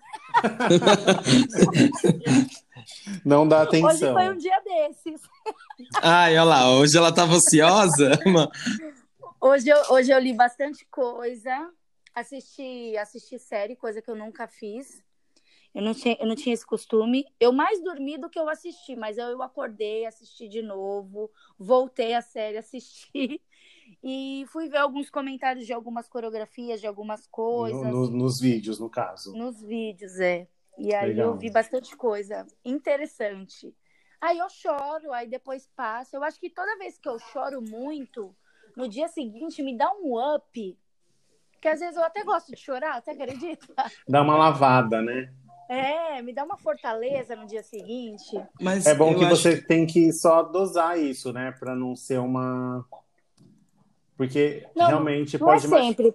Não dá Hoje atenção. foi um dia desses. Ai, olha lá, hoje ela tava ansiosa. Mano, Hoje eu, hoje eu li bastante coisa, assisti, assisti série, coisa que eu nunca fiz. Eu não, tinha, eu não tinha esse costume. Eu mais dormi do que eu assisti, mas eu, eu acordei, assisti de novo, voltei a série, assisti. E fui ver alguns comentários de algumas coreografias, de algumas coisas, No- no- nos vídeos, no caso. nos vídeos, é. E aí Legal. eu vi bastante coisa interessante. Aí eu choro, aí depois passa. Eu acho que toda vez que eu choro muito, no dia seguinte me dá um up. Que às vezes eu até gosto de chorar, você acredita? Dá uma lavada, né? É, me dá uma fortaleza no dia seguinte. Mas É bom que acho- você tem que só dosar isso, né? Pra não ser uma. Porque Não, realmente Não é pode machu- sempre.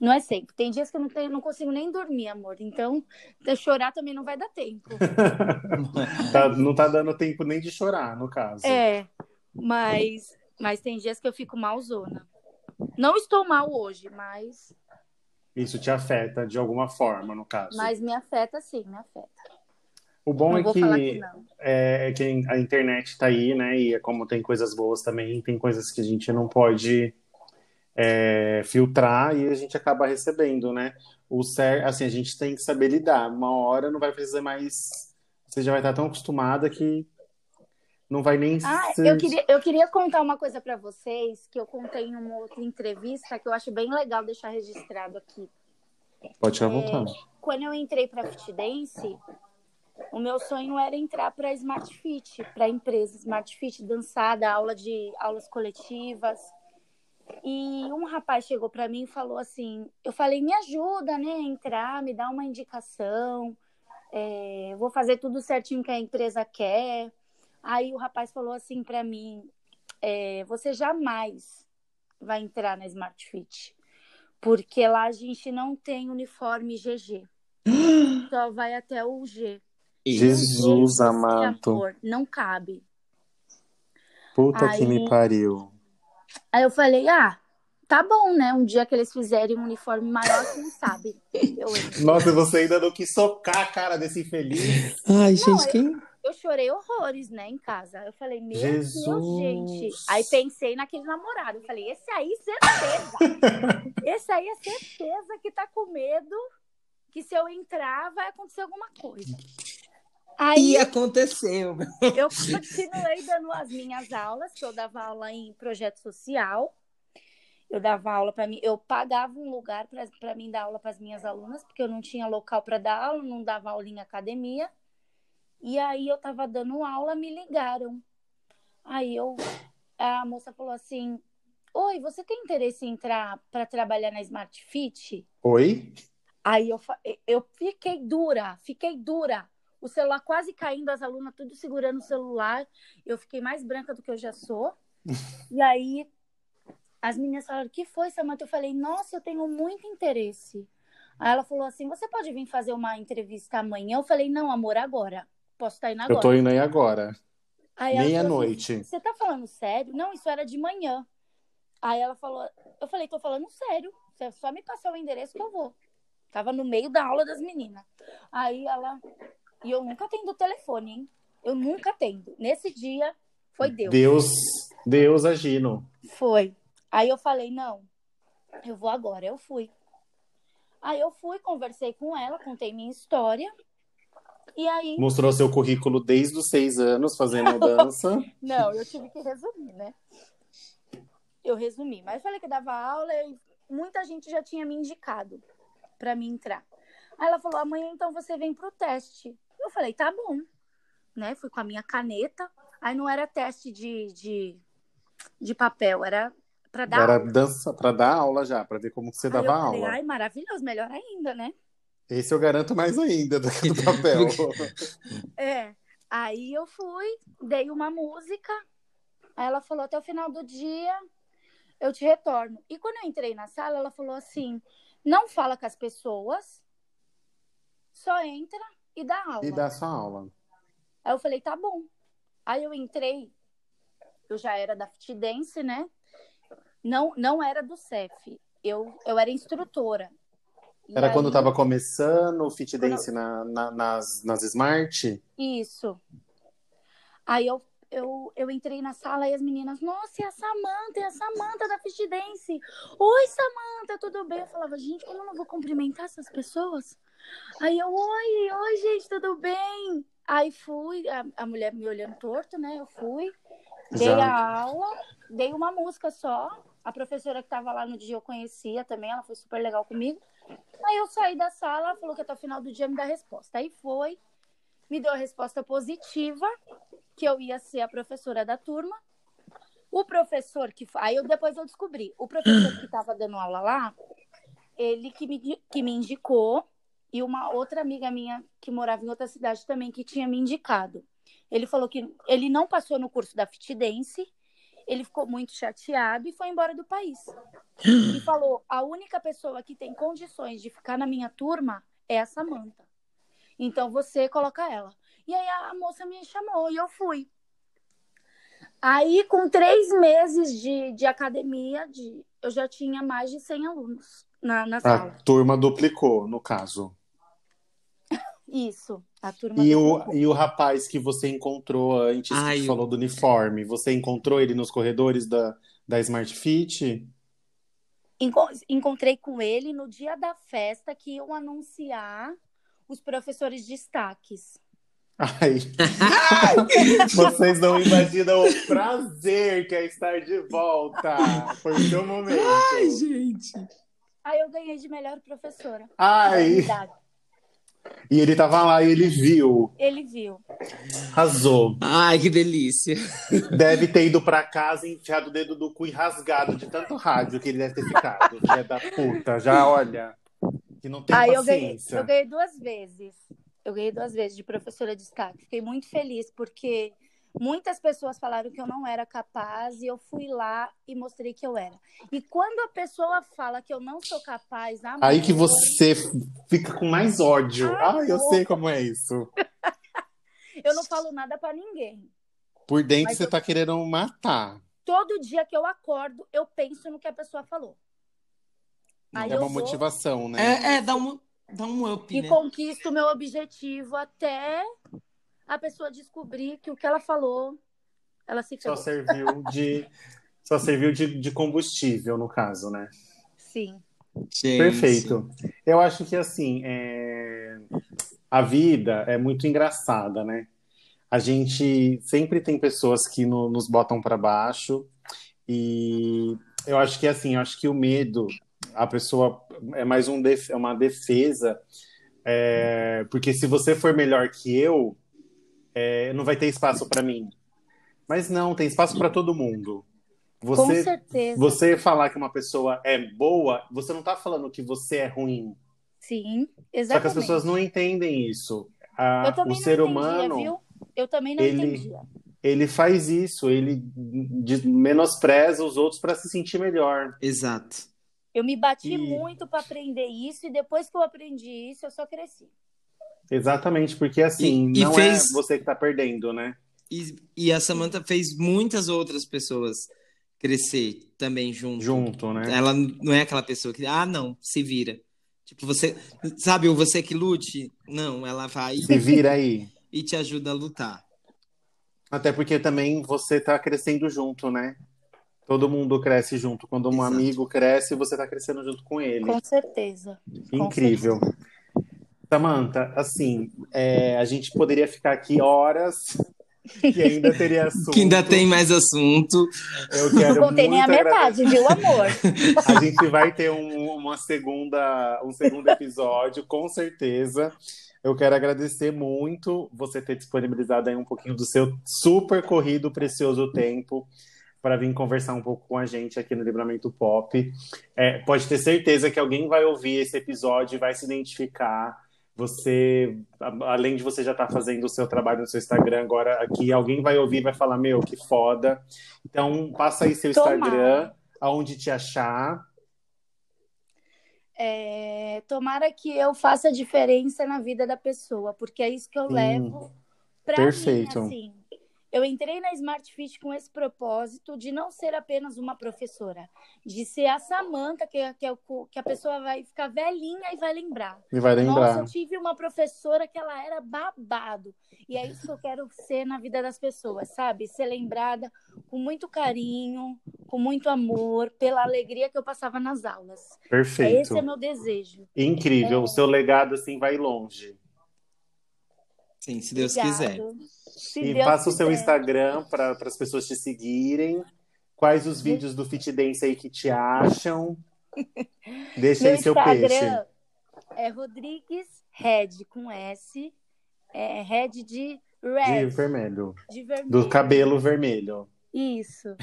Não é sempre. Tem dias que eu não, tenho, não consigo nem dormir, amor. Então, de chorar também não vai dar tempo. Tá- não tá dando tempo nem de chorar, no caso. É, mas, mas tem dias que eu fico malzona. Não estou mal hoje, mas, Isso te afeta de alguma forma, no caso. mas me afeta sim, me afeta. O bom não é que, que é, é que a internet tá aí, né? E é como tem coisas boas também, tem coisas que a gente não pode é, filtrar e a gente acaba recebendo, né? O cer assim, a gente tem que saber lidar. Uma hora não vai fazer mais. Você já vai estar tão acostumada que não vai nem Ah, ser- eu queria, eu queria contar uma coisa pra vocês que eu contei em uma outra entrevista que eu acho bem legal deixar registrado aqui. Pode ficar à É, vontade. Quando eu entrei para Fit Dance, o meu sonho era entrar para Smart Fit, para empresa Smart Fit, dançar, dar aula de aulas coletivas. E um rapaz chegou para mim e falou assim: eu falei, me ajuda, né, a entrar, me dá uma indicação, é, vou fazer tudo certinho que a empresa quer. Aí o rapaz falou assim para mim: é, você jamais vai entrar na Smart Fit, porque lá a gente não tem uniforme GG, só vai até o G. Jesus Esse amado. amor, não cabe. Puta que Aí- me pariu. Aí eu falei, ah, tá bom, né? Um dia que eles fizerem um uniforme maior, quem sabe? Eu. Nossa, você ainda não quis socar a cara desse infeliz. Ai, Não, gente, eu- quem. Eu chorei horrores, né, em casa. Eu falei, meu Jesus. Deus, gente. Aí pensei naquele namorado. Eu falei, esse aí, certeza. esse aí é certeza que tá com medo que se eu entrar vai acontecer alguma coisa. Aí E aconteceu. eu continuei dando as minhas aulas, que eu dava aula em projeto social. Eu dava aula para mim, eu pagava um lugar para mim dar aula para as minhas alunas, porque eu não tinha local para dar aula, não dava aula em academia. E aí eu tava dando aula, me ligaram. Aí eu a moça falou assim: "Oi, você tem interesse em entrar para trabalhar na Smart Fit?" Oi? Aí eu, eu fiquei dura, fiquei dura. O celular quase caindo, as alunas tudo segurando o celular. Eu fiquei mais branca do que eu já sou. E aí as meninas falaram: O que foi, Samanta? Eu falei: Nossa, eu tenho muito interesse. Aí ela falou assim: Você pode vir fazer uma entrevista amanhã? Eu falei: Não, amor, agora. Posso estar indo agora. Eu tô indo aí agora. Assim, Meia-noite. Você tá falando sério? Não, isso era de manhã. Aí ela falou, eu falei, tô falando sério. Você só me passar o endereço que eu vou. Tava no meio da aula das meninas. Aí ela. E eu nunca atendo o telefone, hein? Eu nunca atendo. Nesse dia, foi Deus. Deus, Deus agindo. Foi. Aí eu falei, não, eu vou agora. Eu fui. Aí eu fui, conversei com ela, contei minha história. E aí. Mostrou seu currículo desde os seis anos fazendo dança. Não, eu tive que resumir, né? Eu resumi, mas falei que dava aula e muita gente já tinha me indicado para mim entrar. Aí ela falou: amanhã então você vem pro teste. Eu falei: tá bom. Né? Fui com a minha caneta. Aí não era teste de, de, de papel, era para dar Era aula. dança para dar aula já, para ver como que você Aí dava falei, aula. ai, maravilhoso, melhor ainda, né? Esse eu garanto mais ainda do que do papel. É. Aí eu fui, dei uma música. Aí ela falou: até o final do dia eu te retorno. E quando eu entrei na sala, ela falou assim: não fala com as pessoas, só entra e dá aula. e dá sua aula. Aí eu falei: tá bom. Aí eu entrei, eu já era da Fit Dance, né? Não, não era do CEF. Eu, eu era instrutora. Era quando aí- tava começando o fit Quando- dance na, na- nas, nas Smart? Isso. Aí eu, eu, eu entrei na sala e as meninas, nossa, é a Samanta, é a Samanta da Fit Dance. Oi, Samanta, tudo bem? Eu falava, gente, como eu não vou cumprimentar essas pessoas? Aí eu, oi, oi, gente, tudo bem? Aí fui, a, a mulher me olhando torto, né? Eu fui, dei Já. a aula, dei uma música só. A professora que tava lá no dia eu conhecia também, ela foi super legal comigo. Aí eu saí da sala, falou que até o final do dia me dá resposta. Aí foi, me deu a resposta positiva, que eu ia ser a professora da turma. O professor que. Aí eu, depois eu descobri. O professor que estava dando aula lá, ele que me, que me indicou, e uma outra amiga minha que morava em outra cidade também que tinha me indicado. Ele falou que ele não passou no curso da Fit Dance, ele ficou muito chateado e foi embora do país. E falou: a única pessoa que tem condições de ficar na minha turma é a Samanta. Então você coloca ela. E aí a moça me chamou e eu fui. Aí, com três meses de, de academia, de, eu já tinha mais de 100 alunos na, na A sala. turma duplicou, no caso. Isso, a turma E o, grupo. e o rapaz que você encontrou antes, Ai, que eu- falou do uniforme, você encontrou ele nos corredores da, da Smart Fit? Enco- Encontrei com ele no dia da festa que iam anunciar os professores destaques. Ai. Vocês não imaginam o prazer que é estar de volta. Foi o seu momento. Ai, gente. Aí eu ganhei de melhor professora. Ai. E ele tava lá e ele viu. Ele viu. Arrasou. Ai, que delícia. Deve ter ido pra casa e enfiado o dedo do cu e rasgado de tanto rádio que ele deve ter ficado. Filha da puta. Já olha. Que não tem Aí eu ganhei, paciência. eu ganhei duas vezes. Eu ganhei duas vezes de professora de destaque. Fiquei muito feliz porque muitas pessoas falaram que eu não era capaz e eu fui lá e mostrei que eu era. E quando a pessoa fala que eu não sou capaz, amor, Aí que você fica com mais ódio. Ai, Ai, eu sei como é isso. eu não falo nada pra ninguém. Por dentro você eu- tá querendo matar. Todo dia que eu acordo, eu penso no que a pessoa falou. Aí é uma vou motivação, né? É, é dá, um, dá um up, e né? conquisto o meu objetivo até a pessoa descobrir que o que ela falou, ela se Só ferrou. serviu de. Só serviu de, de combustível, no caso, né? Sim. Gente. Perfeito. Eu acho que assim, é, a vida é muito engraçada, né? A gente sempre tem pessoas que no- nos botam para baixo e eu acho que assim, eu acho que o medo, a pessoa é mais um def- é uma defesa, é, porque se você for melhor que eu, é, não vai ter espaço para mim. Mas não, tem espaço para todo mundo. Com Você certeza. você falar que uma pessoa é boa, você não tá falando que você é ruim. Sim, Só que exatamente. as pessoas não entendem isso. A- Eu também o não ser entendia, humano, viu? Eu também não ele- entendia. ele faz isso, ele menospreza os outros para se sentir melhor. Exato. Eu me bati E- muito para aprender isso e depois que eu aprendi isso, eu só cresci. Exatamente, porque assim, E- e não fez- é você que tá perdendo, né? E, e a Samantha fez muitas outras pessoas crescer também junto. Junto, né? Ela não é aquela pessoa que, ah, não, se vira. Tipo, você, sabe, o você que lute? Não, ela vai Se vira aí. e te ajuda a lutar. Até porque também você tá crescendo junto, né? Todo mundo cresce junto. Quando um Exato. amigo cresce, você tá crescendo junto com ele. Com certeza. Incrível. Samantha, assim, é, a gente poderia ficar aqui horas que ainda teria assunto. Que ainda tem mais assunto. Eu quero Não contei nem a metade, viu, amor? A gente vai ter um, uma segunda, um segundo episódio, com certeza. Eu quero agradecer muito você ter disponibilizado aí um pouquinho do seu super corrido, precioso tempo para vir conversar um pouco com a gente aqui no Livramento Pop. É, pode ter certeza que alguém vai ouvir esse episódio e vai se identificar. Você, além de você já estar fazendo o seu trabalho no seu Instagram, agora aqui alguém vai ouvir e vai falar: Meu, que foda. Então, passa aí seu. Instagram, aonde te achar. É, tomara que eu faça diferença na vida da pessoa, porque é isso que eu Sim. levo pra Perfeito. mim, assim. Eu entrei na Smart Fit com esse propósito de não ser apenas uma professora, de ser a Samanta, que, é- que, é que a pessoa vai ficar velhinha e vai lembrar. Me vai Nossa, lembrar. eu tive uma professora que ela era babado. E é isso que eu quero ser na vida das pessoas, sabe? Ser lembrada com muito carinho, com muito amor, pela alegria que eu passava nas aulas. Perfeito. Esse é meu desejo. Incrível. O seu legado, assim, vai longe. Sim, se Deus Obrigado. quiser. Se e Deus passa o seu. Instagram para as pessoas te seguirem. Quais os vídeos do Fit Dance aí que te acham? Deixa Meu aí seu peixe. Instagram é Rodrigues Red com S. É Red de De red, vermelho. de vermelho. Do cabelo vermelho. Isso.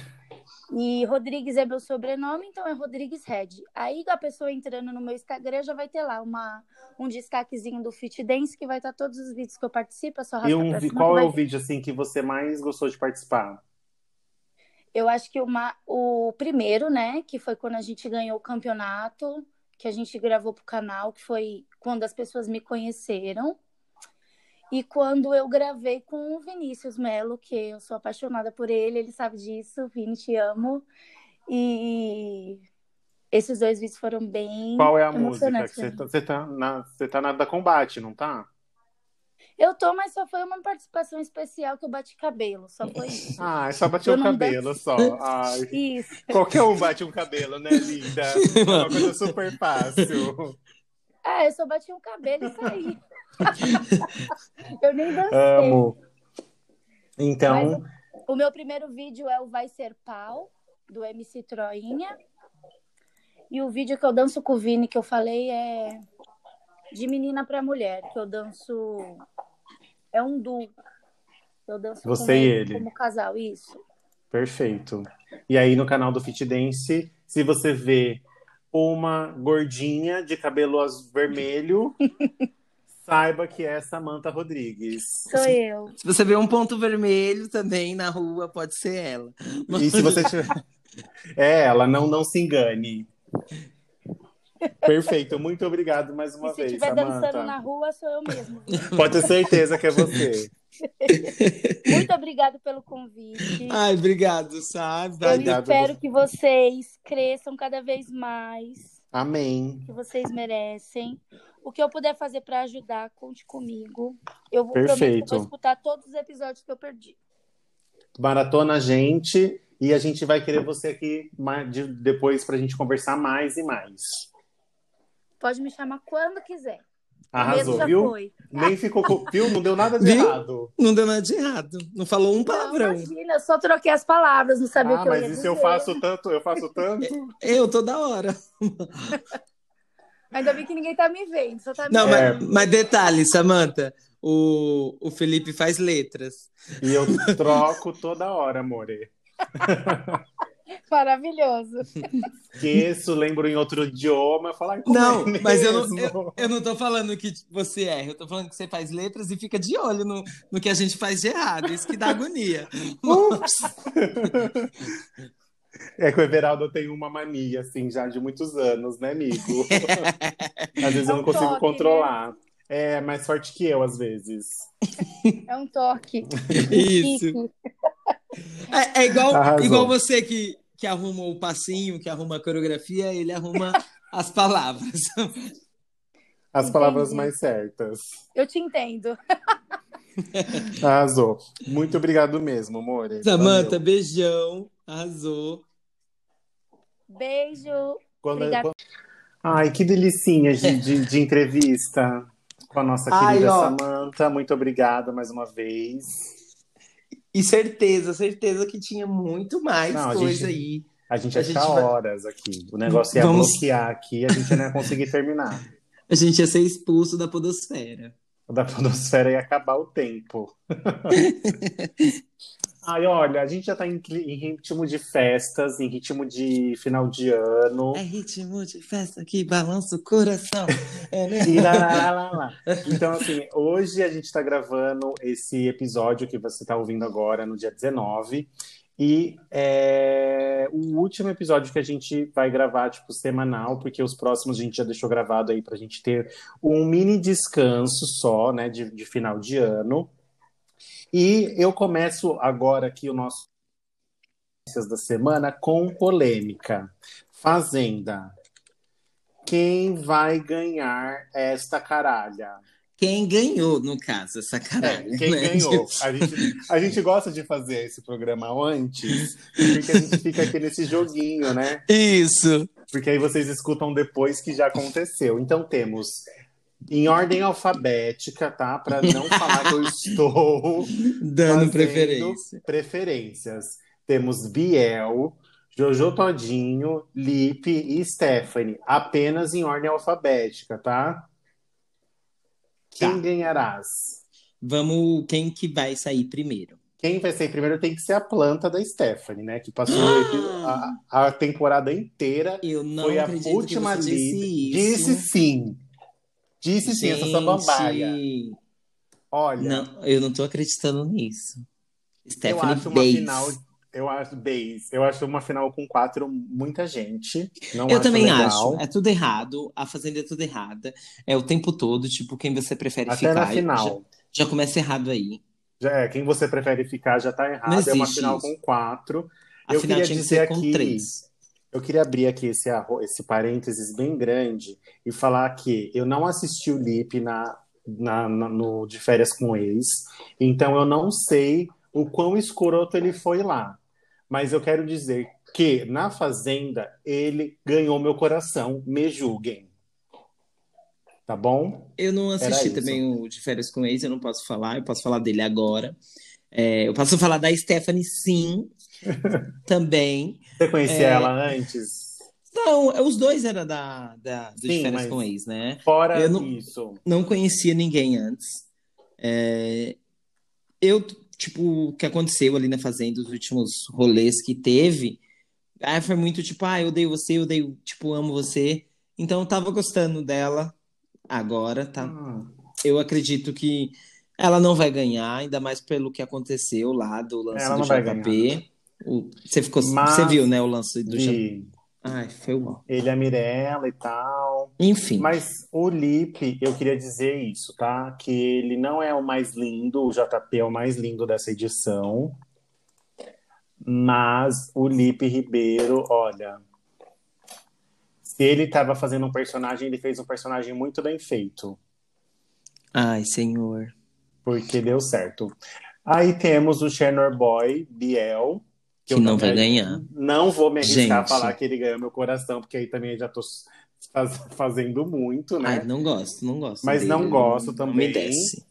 E Rodrigues é meu sobrenome, então é Rodrigues Red. Aí a pessoa entrando no meu Instagram já vai ter lá uma, um destaquezinho do Fit Dance que vai estar todos os vídeos que eu participo, é só E um, cima qual é o vídeo assim que você mais gostou de participar? Eu acho que uma, o primeiro, né, que foi quando a gente ganhou o campeonato, que a gente gravou pro canal, que foi quando as pessoas me conheceram. E quando eu gravei com o Vinícius Melo, que eu sou apaixonada por ele, ele sabe disso, Vini, te amo. E esses dois vídeos foram bem Qual é a música? você, tá, você, tá na, você tá na da combate, não tá? Eu tô, mas só foi uma participação especial que eu bati cabelo, só foi isso. Ah, é só Eu o não cabelo só. Ai, Isso. qualquer um bate um cabelo, né, linda? É uma coisa super fácil. Ah, eu só bati um cabelo e saí. Eu nem dancei. Amo. Então, O meu primeiro vídeo é o Vai Ser Pau, do MC Troinha. E o vídeo que eu danço com o Vini, que eu falei, é de menina pra mulher, que eu danço. É um duo. Eu danço Você com e ele, como casal, isso. Perfeito. E aí no canal do Fit Dance, se você vê uma gordinha de cabelo vermelho, saiba que é Samantha Rodrigues. Sou eu. Se você vê um ponto vermelho também na rua, pode ser ela. E se você tiver. É, ela não, não se engane. Perfeito, muito obrigado mais uma e se vez, estiver dançando na rua, sou eu mesmo. Pode ter certeza que é você. Muito obrigada pelo convite. Ai, obrigado, sabe? eu obrigado. espero que vocês cresçam cada vez mais. Amém. que vocês merecem. O que eu puder fazer para ajudar, conte comigo. Eu vou eu Perfeito. vou escutar todos os episódios que eu perdi. Maratona a gente e a gente vai querer você aqui depois pra gente conversar mais e mais. Pode me chamar quando quiser. O Arrasou, viu? foi. Nem ficou com. Viu? Não deu nada de Viu? errado. Não deu nada de errado. Não falou um Não, palavrão. imagina, eu só troquei as palavras, não sabia o Ah, que eu ia mas isso dizer. eu faço tanto, eu faço tanto. Eu toda hora. Ainda bem que ninguém tá me vendo, só tá me Não, mas, mas detalhe, Samantha, o, o Felipe faz letras. E eu troco toda hora, amore. Maravilhoso. Que isso lembro em outro idioma, eu falo, ai, como Não, é mas eu não, eu, eu não tô falando que você erra, eu tô falando que você faz letras e fica de olho no, no que a gente faz de errado. Isso que dá agonia. Ups! É que o Everaldo tem uma mania, assim, já de muitos anos, né, amigo? Às vezes É eu não um consigo toque, controlar. É mais forte que eu, às vezes. É um toque. Isso. É, é igual, Arrasou. igual você que, que arruma o passinho, que arruma a coreografia, ele arruma as palavras. As palavras Entendi. mais certas. Eu te entendo. Arrasou. Muito obrigado mesmo, amore. Samantha, Valeu. beijão, arrasou. Beijo. Quando- Obrigada. quando- Ai, que delicinha de, de, de entrevista. com a nossa Ai, querida ó. Samantha. Muito obrigado mais uma vez. E certeza, certeza que tinha muito mais Não, a coisa gente- aí. A gente A ia ficar gente vai- horas aqui. O negócio ia Vamos- bloquear aqui, a gente não ia conseguir terminar. A gente ia ser expulso da podosfera. O da podosfera ia acabar o tempo. Ai, olha, a gente já tá em, em ritmo de festas, em ritmo de final de ano. É ritmo de festa que balança o coração. É, né? E lá, lá, lá, lá. Então, assim, hoje a gente está gravando esse episódio que você está ouvindo agora, no dia 19. E é o último episódio que a gente vai gravar, tipo, semanal, porque os próximos a gente já deixou gravado aí pra gente ter um mini descanso só, né, de, de final de ano. E eu começo agora aqui o nosso da semana com polêmica. Fazenda. Quem vai ganhar esta caralha? Quem ganhou, no caso, essa caralho. É, quem né? ganhou? A gente, a gente gosta de fazer esse programa antes, porque a gente fica aqui nesse joguinho, né? Isso. Porque aí vocês escutam depois que já aconteceu. Então temos em ordem alfabética, tá? Para não falar que eu estou Dando preferência. preferências. Temos Biel, Jojo Todinho, Lipe e Stephanie. Apenas em ordem alfabética, tá? Quem Tá. ganharás? Vamos, quem que vai sair primeiro? Quem vai ser primeiro tem que ser a planta da Stephanie, né? Que passou a, a temporada inteira. Eu não foi a acredito última que você disse. Disse sim. Disse sim, essa samambaia. Olha, Não, eu não tô acreditando nisso. eu Stephanie acho uma Bates. final. Eu acho base. Eu acho uma final com quatro muita gente. Não Eu acho também legal. acho. É tudo errado. A Fazenda é tudo errada. É o tempo todo, tipo, quem você prefere Até ficar. na final. Já, já começa errado aí. Já é, quem você prefere ficar já tá errado. É uma final isso. com quatro. A Eu final queria dizer com aqui- três. Eu queria abrir aqui esse, esse parênteses bem grande e falar que eu não assisti o Lip na, na- na- no de férias com ex, então eu não sei o quão escroto ele foi lá. Mas eu quero dizer que na Fazenda ele ganhou meu coração, me julguem. Tá bom? Eu não assisti também o De Férias com Ex, eu não posso falar, eu posso falar dele agora. É, eu posso falar da Stephanie, sim, também. Você conhecia É. ela antes? Não, os dois eram da, da, do De Sim, Férias com Ex, né? Fora Eu não- isso. Não conhecia ninguém antes. É, eu, tipo, o que aconteceu ali na Fazenda, os últimos rolês que teve, aí foi muito tipo, ah, eu odeio você, eu odeio, tipo, amo você. Então eu tava gostando dela agora, tá? Hum. Eu acredito que ela não vai ganhar, ainda mais pelo que aconteceu lá do lance Ela do JP. Você ficou, Mas- você viu, né, o lance do? Vi. Ai, foi mal. Ele, a Mirella e tal. Enfim, Mas o Lipe, eu queria dizer isso, tá? Que ele não é o mais lindo, o JP é o mais lindo dessa edição. Mas o Lipe Ribeiro, olha. Se ele estava fazendo um personagem, ele fez um personagem muito bem feito. ai, senhor. Porque deu certo. Aí temos o Shannon Boy, Biel. Que eu não vai também ganhar. Não vou me arriscar a Gente. falar que ele ganhou meu coração, porque aí também já tô faz- fazendo muito, né? Ai, não gosto, não gosto. Mas dele, não gosto Não também. me desce.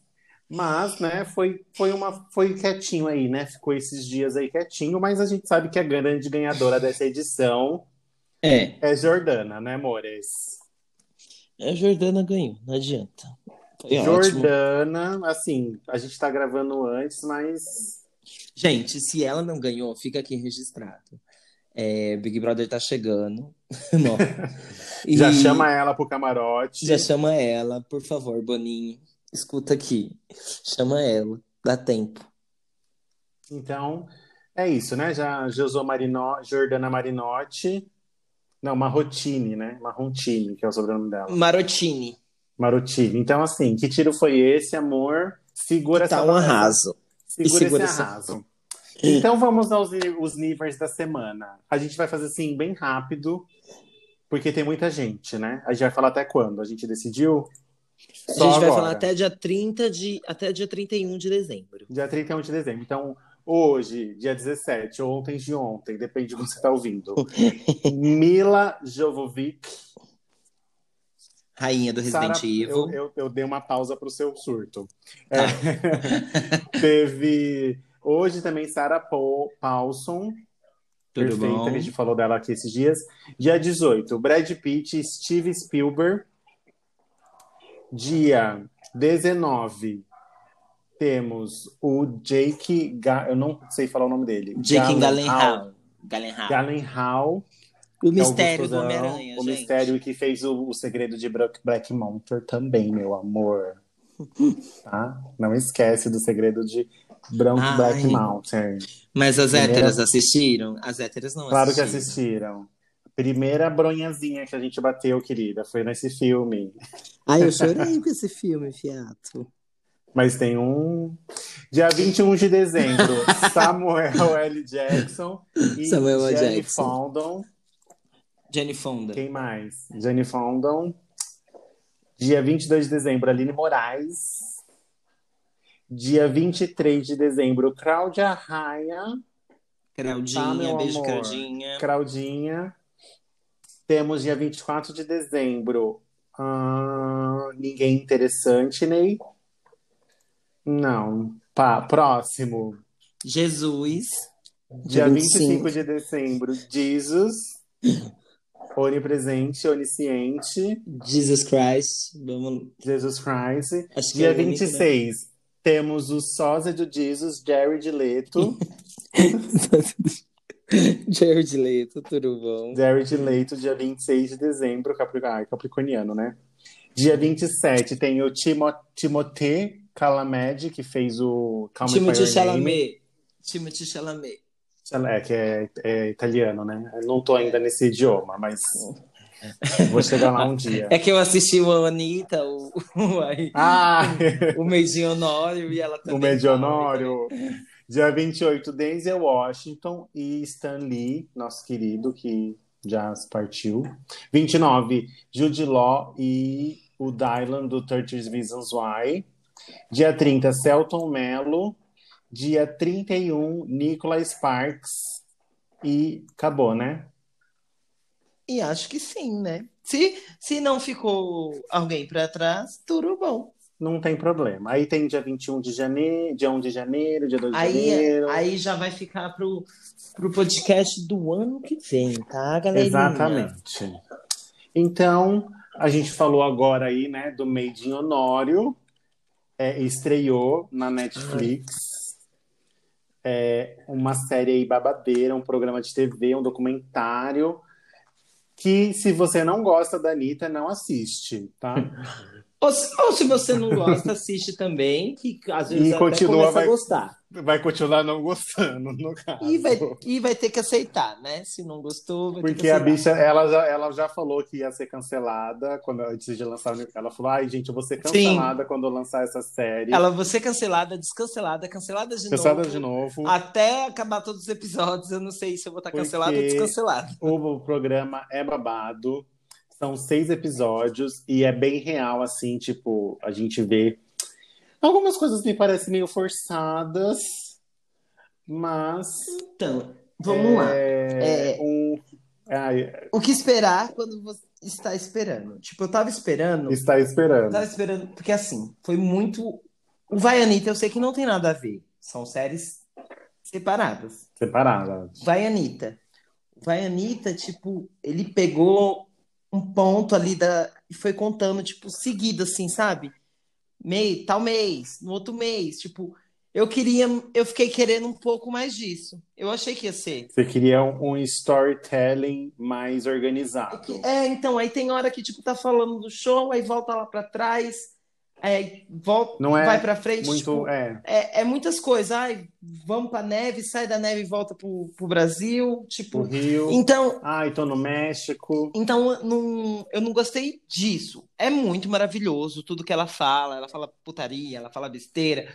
Mas, né, foi, foi, uma, foi quietinho aí, né? Ficou esses dias aí quietinho, mas a gente sabe que a grande ganhadora dessa edição É, é Jordana, né, amores? a Jordana ganhou, não adianta. Foi ótimo. Jordana, assim, a gente tá gravando antes, mas Gente, se ela não ganhou, fica aqui registrado. É, Big Brother tá chegando. E já chama ela pro camarote. Já chama ela, por favor, Boninho. Escuta aqui. Chama ela. Dá tempo. Então, é isso, né? Já Josué Marino... Jordana Marinotti. Não, Marrotini, né? Marrontini, que é o sobrenome dela. Marotini. Marotini. Então, assim, que tiro foi esse, amor? Segura Tá essa um arraso. Segura, segura esse arraso. Então vamos aos os níveis da semana. A gente vai fazer assim bem rápido, porque tem muita gente, né? A gente vai falar até quando? A gente decidiu? A gente vai agora. falar até dia 30 de. Até dia 31 de dezembro. Dia 31 de dezembro. Então, hoje, dia 17, ou ontem de ontem, depende de quando você está ouvindo. Mila Jovovic, Rainha do Resident Sarah- Evil. Eu, eu, eu dei uma pausa pro seu surto. É, teve. Hoje também Sarah Paul, Paulson. Tudo perfeita, bom? a gente falou dela aqui esses dias. Dia 18, Brad Pitt, Steve Spielberg. Dia 19, temos o Jake. Ga- Eu não sei falar o nome dele. Jake. Gyllenhaal. Gyllenhaal. O que é o mistério do Homem-Aranha, O gente. mistério que fez o, o segredo de Black, Black Mountain também, meu amor. Tá? Não esquece do segredo de Branco Ai. Black Mountain. Mas as Primeira- héteras assistiram? As héteras não Claro que assistiram. assistiram. Primeira bronhazinha que a gente bateu, querida, foi nesse filme. Ai, eu chorei com esse filme, fiato. Mas tem um. Dia 21 de dezembro, Samuel L. Jackson e Samuel. Jenny Jackson. Fondon. Jenny Fonda. Quem mais? Jenny Fondon. Dia 22 de dezembro, Aline Moraes. Dia 23 de dezembro, Cláudia Raia. Claudinha, Tá, meu beijo, amor. Claudinha. Claudinha. Temos dia 24 de dezembro. ah, ninguém interessante, Ney? Não. Pá, próximo. Jesus. Dia 25. 25 de dezembro, Jesus. Onipresente, onisciente. Jesus Christ. Vamos... Jesus Christ. Acho Dia é o único, 26, temos o sósia do Jesus, Jared Leto. Jared Leto, tudo bom? Jared Leto, dia 26 de dezembro, Capri... Ai, capricorniano, né? Dia 27 tem o Timo... Timothée Chalamet, que fez o Calm Me By Timothée Your Name. Chalamet. Timothée Chalamet. É, que é, é italiano, né? Eu não tô ainda nesse idioma, mas vou chegar lá um dia. É que eu assisti o Anitta, o, o, aí, Ah, o Meidinho Honório e ela também. o Medionório. Dia 28, Denzel Washington e Stan Lee, nosso querido, que já partiu. 29, Jude Law e o Dylan do 30 Reasons Why. Dia 30, Celton Mello. Dia 31, Nicolas Sparks. E acabou, né? E acho que sim, né? Se, se não ficou alguém pra trás, tudo bom. Não tem problema. Aí tem dia 21 de janeiro, dia 1 de janeiro, dia 2 de Aí, janeiro. aí já vai ficar pro, pro podcast do ano que vem, tá, galerinha? Exatamente. Então, a gente falou agora aí, né, do Made in Honório. É, estreou na Netflix. É uma série aí babadeira, um programa de TV, um documentário. Que, se você não gosta da Anitta, não assiste, tá? Ou, se- ou se você não gosta, assiste também, que às vezes E até continua, começa vai- a gostar. Vai continuar não gostando, no caso. E vai, e vai ter que aceitar, né? Se não gostou, vai ter Porque que a aceitar. bicha, ela já, ela já falou que ia ser cancelada quando antes de lançar. Ela falou: ai, gente, eu vou ser cancelada quando eu lançar essa série. Ela vai ser cancelada, descancelada, cancelada de Cancelada novo. de novo. Até acabar todos os episódios, eu não sei se eu vou estar cancelado ou descancelado. O programa é babado. São seis episódios e é bem real, assim, tipo, a gente vê. Algumas coisas me parecem meio forçadas, mas. Então, vamos lá. É, um. ai, O que esperar quando você está esperando? Tipo, eu tava esperando. está esperando. Tava esperando, porque assim, foi muito. O Vai Anitta, eu sei que não tem nada a ver. São séries separadas. Separada. Vai Anitta. Vai Anitta, tipo, ele pegou um ponto ali da. e foi contando, tipo, seguido, assim, sabe? Mês, tal mês, no outro mês. Tipo, eu queria. Eu fiquei querendo um pouco mais disso. Eu achei que ia ser. Você queria um, storytelling mais organizado. É, então, aí tem hora que, tipo, tá falando do show, aí volta lá pra trás, aí volta, Não é vai pra frente, Muito. tipo, É. é, é muitas coisas. Ai, vamos pra neve, sai da neve e volta pro, pro Brasil, O tipo. Rio. Então, Ai, tô no México. então eu não, eu não gostei disso. É muito maravilhoso tudo que ela fala. Ela fala putaria, ela fala besteira.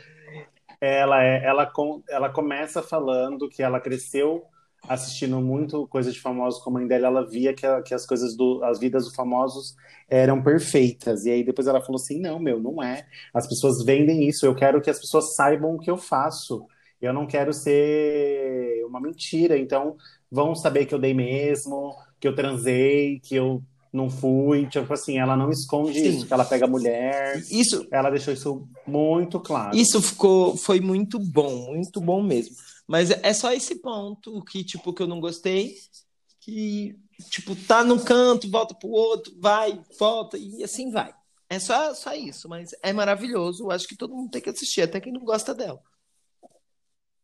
Ela é, ela, com, ela começa falando que ela cresceu assistindo muito coisa de famosos com a mãe dela, ela via que, a- que as coisas do, as vidas dos famosos eram perfeitas. E aí depois ela falou assim: "Não, meu, não é. As pessoas vendem isso. Eu quero que as pessoas saibam o que eu faço. Eu não quero ser uma mentira. Então, vão saber que eu dei mesmo, que eu transei, que eu não fui. Tipo assim, ela não esconde Sim. isso, que ela pega mulher. Isso, Ela deixou isso muito claro. Isso ficou, foi muito bom, muito bom mesmo. Mas é só esse ponto que, tipo, que eu não gostei, que, tipo, tá num canto, volta pro outro, vai, volta, e assim vai. É só, só isso, mas é maravilhoso. Eu acho que todo mundo tem que assistir, até quem não gosta dela.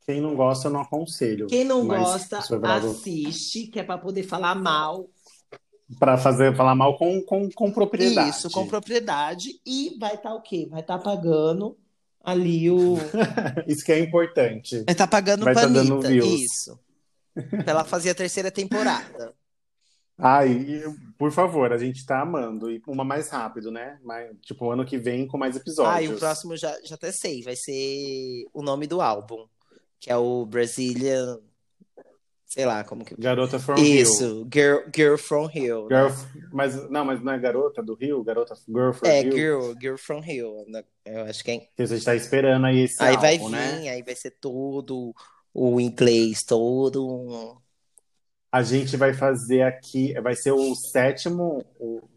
Quem não gosta, eu não aconselho. Quem não gosta, é assiste, que é pra poder falar mal. Pra fazer, falar mal com, com, com propriedade. Isso, com propriedade. E vai estar o quê? Vai estar pagando ali o. Isso que é importante. Vai estar pagando Vai pra tá dando Anitta. views. Isso. Pra ela fazer a terceira temporada. Ai, e, por favor, a gente tá amando. E uma mais rápido, né? Mais, tipo, ano que vem com mais episódios. Ah, e o próximo já, já até sei. Vai ser o nome do álbum. Que é o Brazilian. Sei lá como que. Garota from. Isso, Girl, Girl from Rio. né? Girl, mas, não, mas não é garota do Rio? Garota Girl from É, Rio? Girl, Girl from Rio. né? Eu acho que é. Que a gente tá esperando aí esse Aí vai álbum, vir, né? aí vai ser todo o inglês, todo. A gente vai fazer aqui, vai ser o sétimo. o-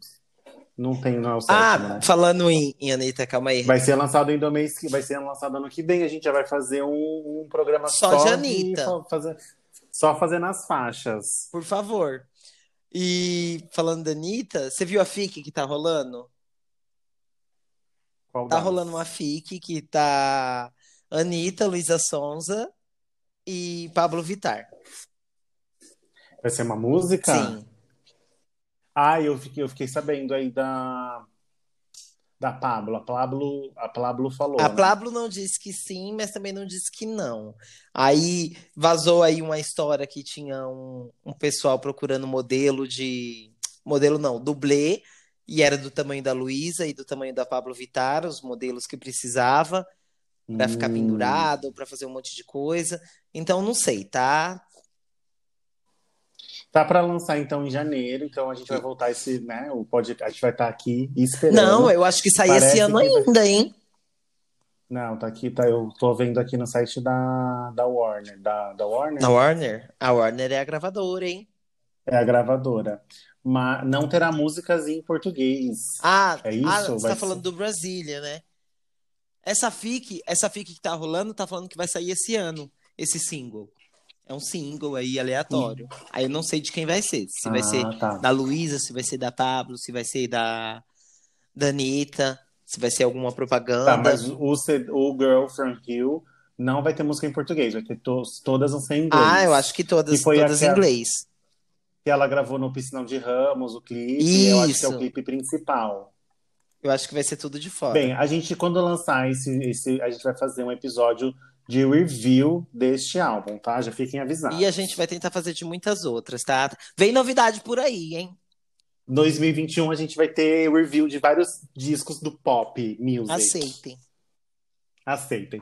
não tem, não é o sétimo, Ah, né? falando em, em Anitta, calma aí. Vai ser lançado em do mês que vai ser lançado ano que vem. A gente já vai fazer um, um programa Só só, de Anitta. fa- fazer, só fazendo as faixas. Por favor. E falando da Anitta, você viu a FIC que tá rolando? Qual Tá das? rolando uma FIC que tá Anitta, Luísa Sonza e Pablo Vittar. Vai ser uma música? Sim. Ah, eu fiquei, eu fiquei sabendo aí da da Pablo. A Pablo, a Pablo falou. A né? Pablo não disse que sim, mas também não disse que não. Aí vazou aí uma história que tinha um, um pessoal procurando modelo de. Modelo não, dublê, e era do tamanho da Luísa e do tamanho da Pablo Vittar, os modelos que precisava, ficar Hum. pendurado, pra fazer um monte de coisa. Então não sei, tá? Tá para lançar então em janeiro, então a gente vai voltar esse, né? O podcast, a gente vai estar aqui esperando. Não, eu acho que sai Parece esse ano vai- ainda, hein? Não, tá aqui, tá, eu tô vendo aqui no site da, da Warner, da, da Warner, Na Warner? A Warner é a gravadora, hein? é a gravadora. Mas não terá músicas em português. Ah, É isso? ah, você Vai tá ser- falando do Brasília, né? Essa FIC, essa FIC que tá rolando, tá falando que vai sair esse ano, esse single. É um single aí aleatório. Aí eu não sei de quem vai ser. Se vai Ah, ser tá. da Luísa, se vai ser da Pablo, se vai ser da, da Anitta, se vai ser alguma propaganda. Tá, mas o, o Girl from Hill não vai ter música em português, vai ter to- todas vão ser em inglês. Ah, eu acho que todas, E foi todas em inglês. Que ela gravou no Piscinão de Ramos, o clipe, e eu acho que é Isso. o clipe principal. Eu acho que vai ser tudo de fora. Bem, a gente, quando lançar esse, esse, a gente vai fazer um episódio de review deste álbum, tá? Já fiquem avisados. e a gente vai tentar fazer de muitas outras, tá? Vem novidade por aí, hein? 2021 a gente vai ter review de vários discos do pop music. Aceitem. Aceitem.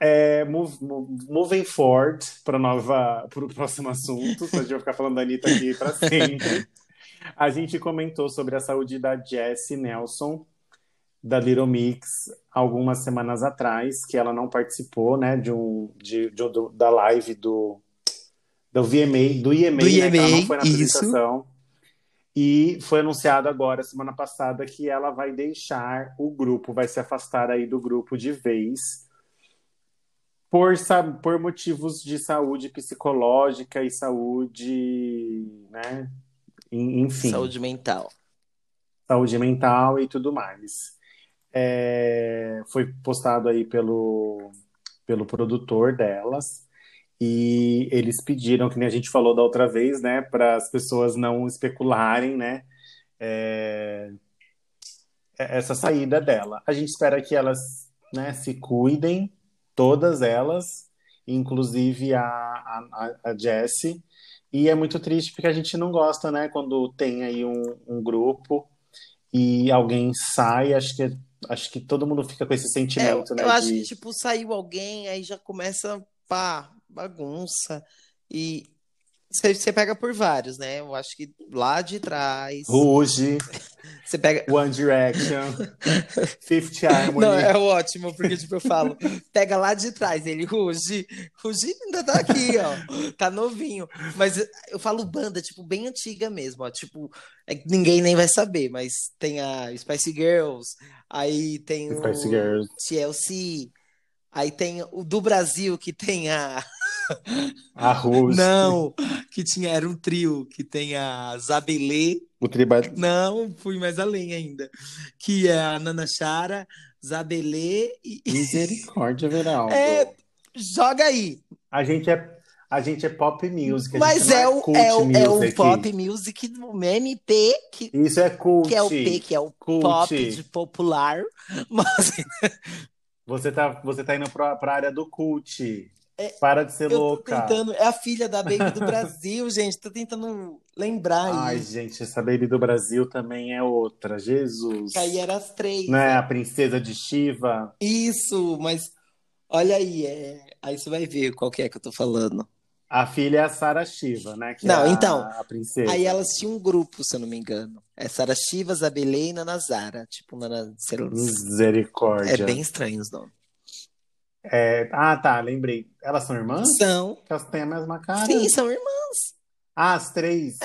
É, move- move- moving forward para nova para o próximo assunto, a gente vai ficar falando da Anitta aqui para sempre. A gente comentou sobre a saúde da Jessie Nelson, da Little Mix, algumas semanas atrás, que ela não participou, né, de um, de, de- do- da live do, do VMA, do IMA, Do né, que ela não IMA, foi na isso. apresentação. E foi anunciado agora, semana passada, que ela vai deixar o grupo, vai se afastar aí do grupo de vez, por, por motivos de saúde psicológica e saúde, né? En- Enfim, Saúde mental. saúde mental e tudo mais. É, foi postado aí pelo, pelo produtor delas. E eles pediram, que nem a gente falou da outra vez, né, para as pessoas não especularem, né, é, essa saída dela. A gente espera que elas, né, se cuidem, todas elas, inclusive a, a, a Jessie. E é muito triste porque a gente não gosta, né, quando tem aí um, um grupo e alguém sai, acho que, acho que todo mundo fica com esse É, sentimento, né, eu acho de- que, tipo, saiu alguém, aí já começa, pá, bagunça. E Você, pega por vários, né? Eu acho que lá de trás. Ruge, Você pega. One Direction, Fifth Harmony. Não, é ótimo, porque, tipo, eu falo, pega lá de trás, ele ruge, ruge ainda tá aqui, ó, tá novinho, mas eu falo banda, tipo, bem antiga mesmo, ó, tipo, é ninguém nem vai saber, mas tem a Spice Girls, aí tem o Spice Girls. TLC, aí tem o do Brasil, que tem a... A Ruge. Não, que tinha, era um trio, que tem a Zabelê, O triba... não, fui mais além ainda. Que é a Nana Chara, Zabelê e. Misericórdia, Veraldo. É, joga aí. A gente é, a gente é pop music. a Mas gente não é o, cult é, o, é o music. pop music do MP, que, Isso é cult. que é o P, que é o Cult. pop de popular. Mas Você tá, você tá indo pra, pra área do cult. Para de ser É, eu louca. tentando. É a filha da Baby do Brasil, gente. Tô tentando lembrar Ai, aí. gente, essa Baby do Brasil também é outra. Jesus. Que aí eram as três. Não é a princesa de Shiva? Isso, mas olha aí, é... aí você vai ver qual que é que eu tô falando. A filha é a Sarah Shiva, né? Que Não, é a, então, A princesa. Aí elas tinham um grupo, se eu não me engano. É Sara Shiva, Zabelê e Nanazara. Tipo, Nana... sei lá. Misericórdia. É bem estranho os nomes. É, Ah, tá, lembrei. Elas são irmãs? São. Elas têm a mesma cara? Sim, são irmãs. Ah, as três.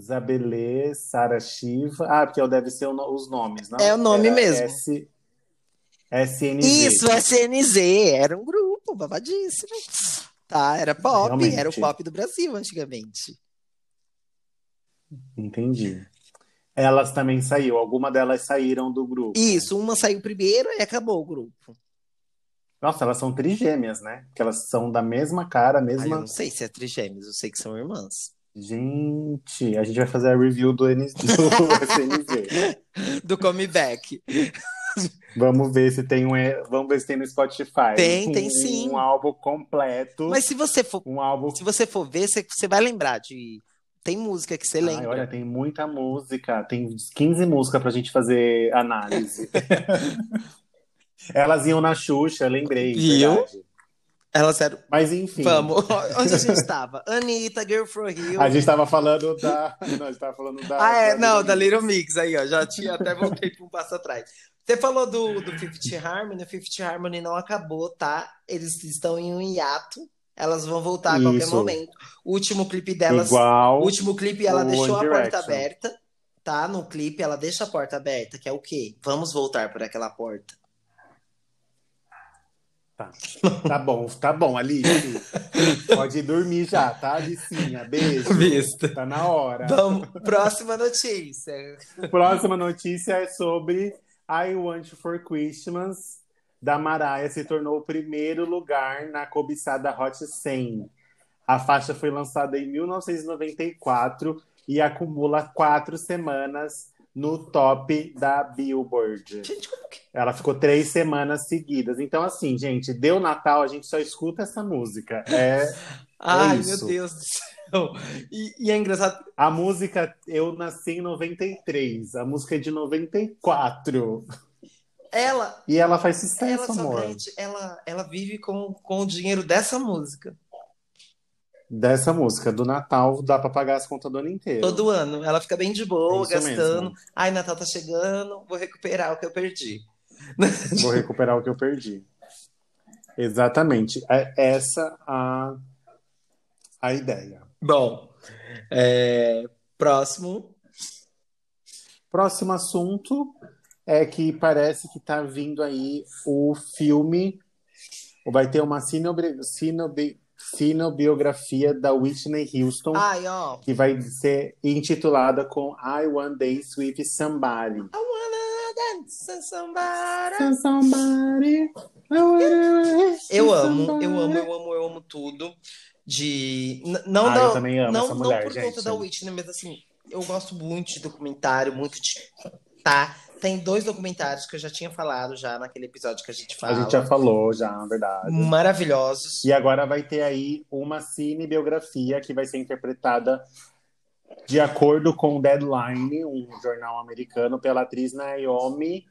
Zabelê, Sara Shiva. Ah, porque deve ser o os nomes, não? É o nome Era mesmo. S... SNZ. Isso, SNZ. Era um grupo babadíssimo. Tá, era pop. Realmente. Era o pop do Brasil antigamente. Entendi. Elas também saíram. Alguma delas saíram do grupo. Isso, uma saiu primeiro e acabou o grupo. Nossa, elas são trigêmeas, né? Porque elas são da mesma cara, Aí eu mesma. não sei se é trigêmeos, eu sei que são irmãs. Gente, a gente vai fazer a review do, N... do. Do Comeback. Vamos ver se tem um. Vamos ver se tem no Spotify. Tem, um, tem sim. Um álbum completo. Mas se você for, Um álbum. se você for ver, você, você vai lembrar de. Tem música que você Ai, lembra. olha, tem muita música. Tem uns 15 músicas pra gente fazer análise. Elas iam na Xuxa, lembrei. Viu? verdade. Elas eram. Mas enfim. Vamos, onde a gente estava? Anitta, Girl from Rio. A gente tava falando da. Não, a gente tava falando da. Ah, é, não, da Little Little Mix aí, ó. Já tinha até voltei para um passo atrás. Você falou do, do Fifth Harmony, o Fifth Harmony não acabou, tá? Eles estão em um hiato. Elas vão voltar a qualquer Isso. momento. O último clipe delas. Igual. O último clipe ela deixou a One porta Direction. aberta, tá? No clipe ela deixa a porta aberta, que é o quê? Vamos voltar por aquela porta. Tá bom, tá bom, Alice. Pode ir dormir já, tá, Alicinha? Beijo. Vista. Tá na hora. Vamos, próxima notícia. Próxima notícia é sobre I Want for Christmas, da Mariah, se tornou o primeiro lugar na cobiçada Hot 100. A faixa foi lançada em 1994 e acumula quatro semanas no top da Billboard. Gente, como que. Ela ficou três semanas seguidas. Então, assim, gente, deu Natal, a gente só escuta essa música. É Ai, isso. meu Deus do céu. E, e é engraçado. a música. Eu nasci em 93, a música é de 94. Ela, E ela faz ela sucesso, só amor. ganha, ela, ela vive com, com o dinheiro dessa música. Dessa música, do Natal, dá pra pagar as contas do ano inteiro. Todo ano. Ela fica bem de boa, É isso gastando. mesmo. Ai, Natal tá chegando, vou recuperar o que eu perdi. Vou recuperar o que eu perdi. Exatamente. É essa a, a ideia. Bom, é, próximo. Próximo assunto é que parece que tá vindo aí o filme. Vai ter uma sinobi- sinobi- sinobiografia da Whitney Houston, Ai, ó. que vai ser intitulada com I One Day with Somebody. I wanna dance with somebody. Somebody, I wanna Eu with amo, somebody. eu amo, eu amo, eu amo tudo. De. n- Não, Ah, da- eu também amo não, essa não mulher, por gente. conta da Whitney, mas assim, eu gosto muito de documentário, muito de. Tá. Tem dois documentários que eu já tinha falado já naquele episódio que a gente A fala. gente já falou, já, na verdade. Maravilhosos. E agora vai ter aí uma cinebiografia que vai ser interpretada de acordo com o Deadline, um jornal americano, pela atriz Naomi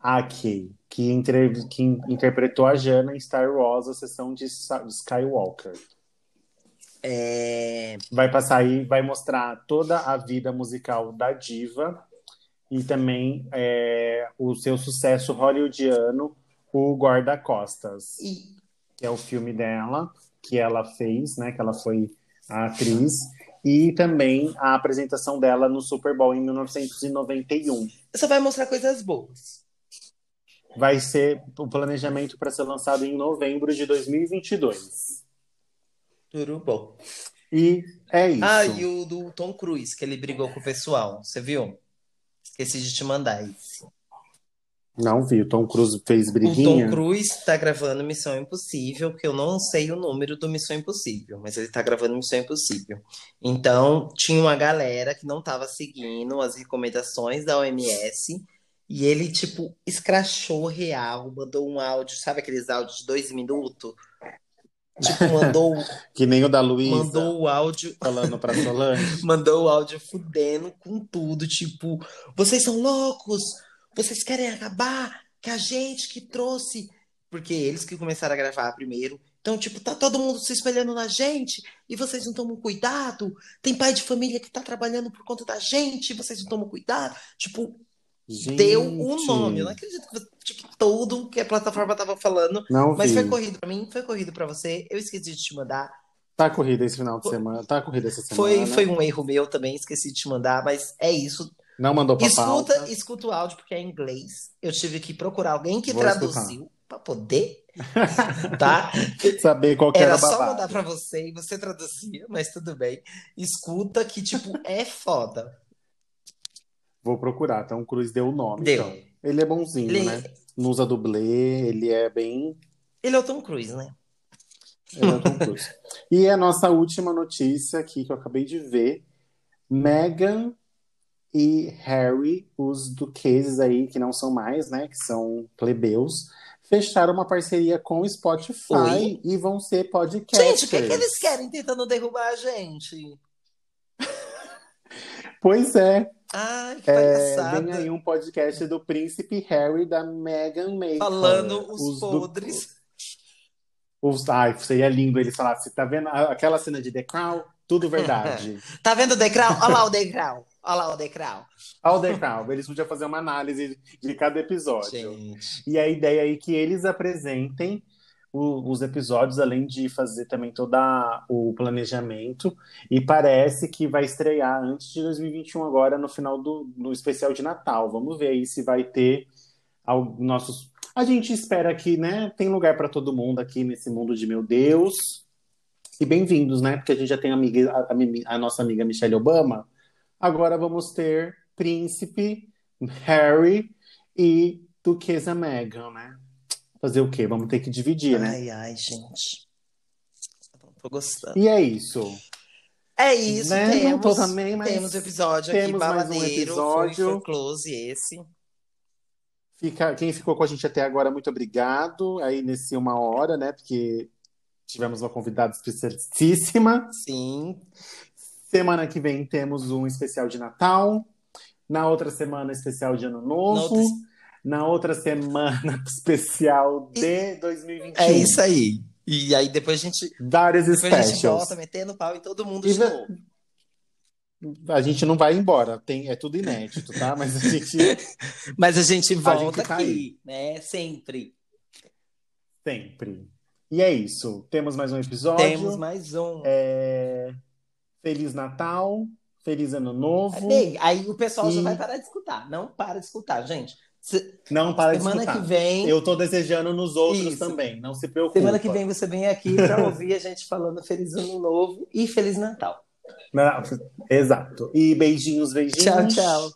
Aki, que, entre- que interpretou a Jana em Star Wars, a sessão de Skywalker. É... Vai passar aí, vai mostrar toda a vida musical da diva e também é, o seu sucesso hollywoodiano, o Guarda-Costas, E que é o filme dela, que ela fez, né? Que ela foi a atriz. E também a apresentação dela no Super Bowl em 1991. só vai mostrar coisas boas. Vai ser o planejamento para ser lançado em novembro de 2022. Tudo bom. E é isso. Ah, e o do Tom Cruise, que ele brigou com o pessoal. Você viu? Esqueci de te mandar esse. Não vi, o Tom Cruise fez O briguinha. Tom Cruise tá gravando Missão Impossível, que eu não sei o número do Missão Impossível, mas ele tá gravando Missão Impossível. Então, tinha uma galera que não tava seguindo as recomendações da OMS e ele, tipo, escrachou real, mandou um áudio, sabe aqueles áudios de dois minutos? Tipo, mandou, Que nem o da Luísa mandou o áudio falando pra Solange. mandou o áudio fudendo com tudo, tipo, vocês são loucos, vocês querem acabar, que a gente que trouxe, porque eles que começaram a gravar primeiro. Então, tipo, tá todo mundo se espelhando na gente e vocês não tomam cuidado. Tem pai de família que tá trabalhando por conta da gente e vocês não tomam cuidado. Tipo, deu o Gente, nome. Eu não acredito que tipo, tudo que a plataforma tava falando. Não Mas vi. foi corrido pra mim, foi corrido pra você. Eu esqueci de te mandar. Tá corrida esse final de semana. Tá corrida essa semana. Foi, foi um erro meu também, esqueci de te mandar, mas é isso. Não mandou pra Escuta, pauta. escuta o áudio porque é em inglês. Eu tive que procurar alguém que Vou traduziu pra poder, tá? Saber qual que era Era o só babado. mandar pra você e você traduzia, mas tudo bem. Escuta que, tipo, é foda. Vou procurar. Então o Cruz deu o nome. Deu. então. Ele é bonzinho, Ele, né? Não usa dublê, ele é bem. ele é o Tom Cruise, né? Ele é o Tom Cruise. e a nossa última notícia aqui que eu acabei de ver: Meghan e Harry, os duqueses aí, que não são mais, né? Que são plebeus, fecharam uma parceria com o Spotify Oi? e vão ser podcasters. Gente, o que, que eles querem tentando derrubar a gente? Pois é, Ai, que é, vem aí um podcast do príncipe Harry da Meghan Markle. Falando os, du- podres. Os, ai, seria lindo eles falassem, você tá vendo aquela cena de The Crown? Tudo verdade. Tá vendo o degrau? Olha lá o degrau. Olha lá o degrau. Ao The Crown, eles podiam fazer uma análise de cada episódio. Gente. E a ideia aí é que eles apresentem o- os episódios, além de fazer também todo o planejamento. E parece que vai estrear antes de 2021, agora no final do, do especial de Natal. Vamos ver aí se vai ter al- nossos. A gente espera que, né? Tem lugar para todo mundo aqui nesse mundo de meu Deus. E bem-vindos, né? Porque a gente já tem a, amiga, a- a nossa amiga Michelle Obama. Agora vamos ter Príncipe, Harry e Duquesa Meghan, né? Fazer o quê? Vamos ter que dividir, né? Ai, ai, gente. Não tô gostando. E é isso. É isso, Né? Não temos, tô também, mas temos episódio aqui, temos mais um episódio. foi, foi close esse. Fica, quem ficou com a gente até agora, muito obrigado. Aí nesse uma hora, né? Porque tivemos uma convidada especialíssima. Sim, Semana que vem temos um especial de Natal. Na outra semana, especial de Ano Novo. Na outra semana, especial de 2021. é isso aí. E aí depois a gente, Vários depois a gente specials. volta metendo pau em todo mundo E de novo. A gente não vai embora, tem, é tudo inédito, tá? Mas a gente Mas a gente volta tá aqui, né? Sempre. sempre. E é isso. Temos mais um episódio. Temos mais um. É, Feliz Natal, Feliz Ano Novo. Bem, aí o pessoal já E- vai parar de escutar. Não para de escutar, gente. Se- Não para de semana escutar. que vem. Eu tô desejando nos outros Isso. também, não se preocupe. Semana que vem você vem aqui para ouvir a gente falando Feliz Ano Novo e Feliz Natal. Exato. E beijinhos, beijinhos. Tchau, tchau.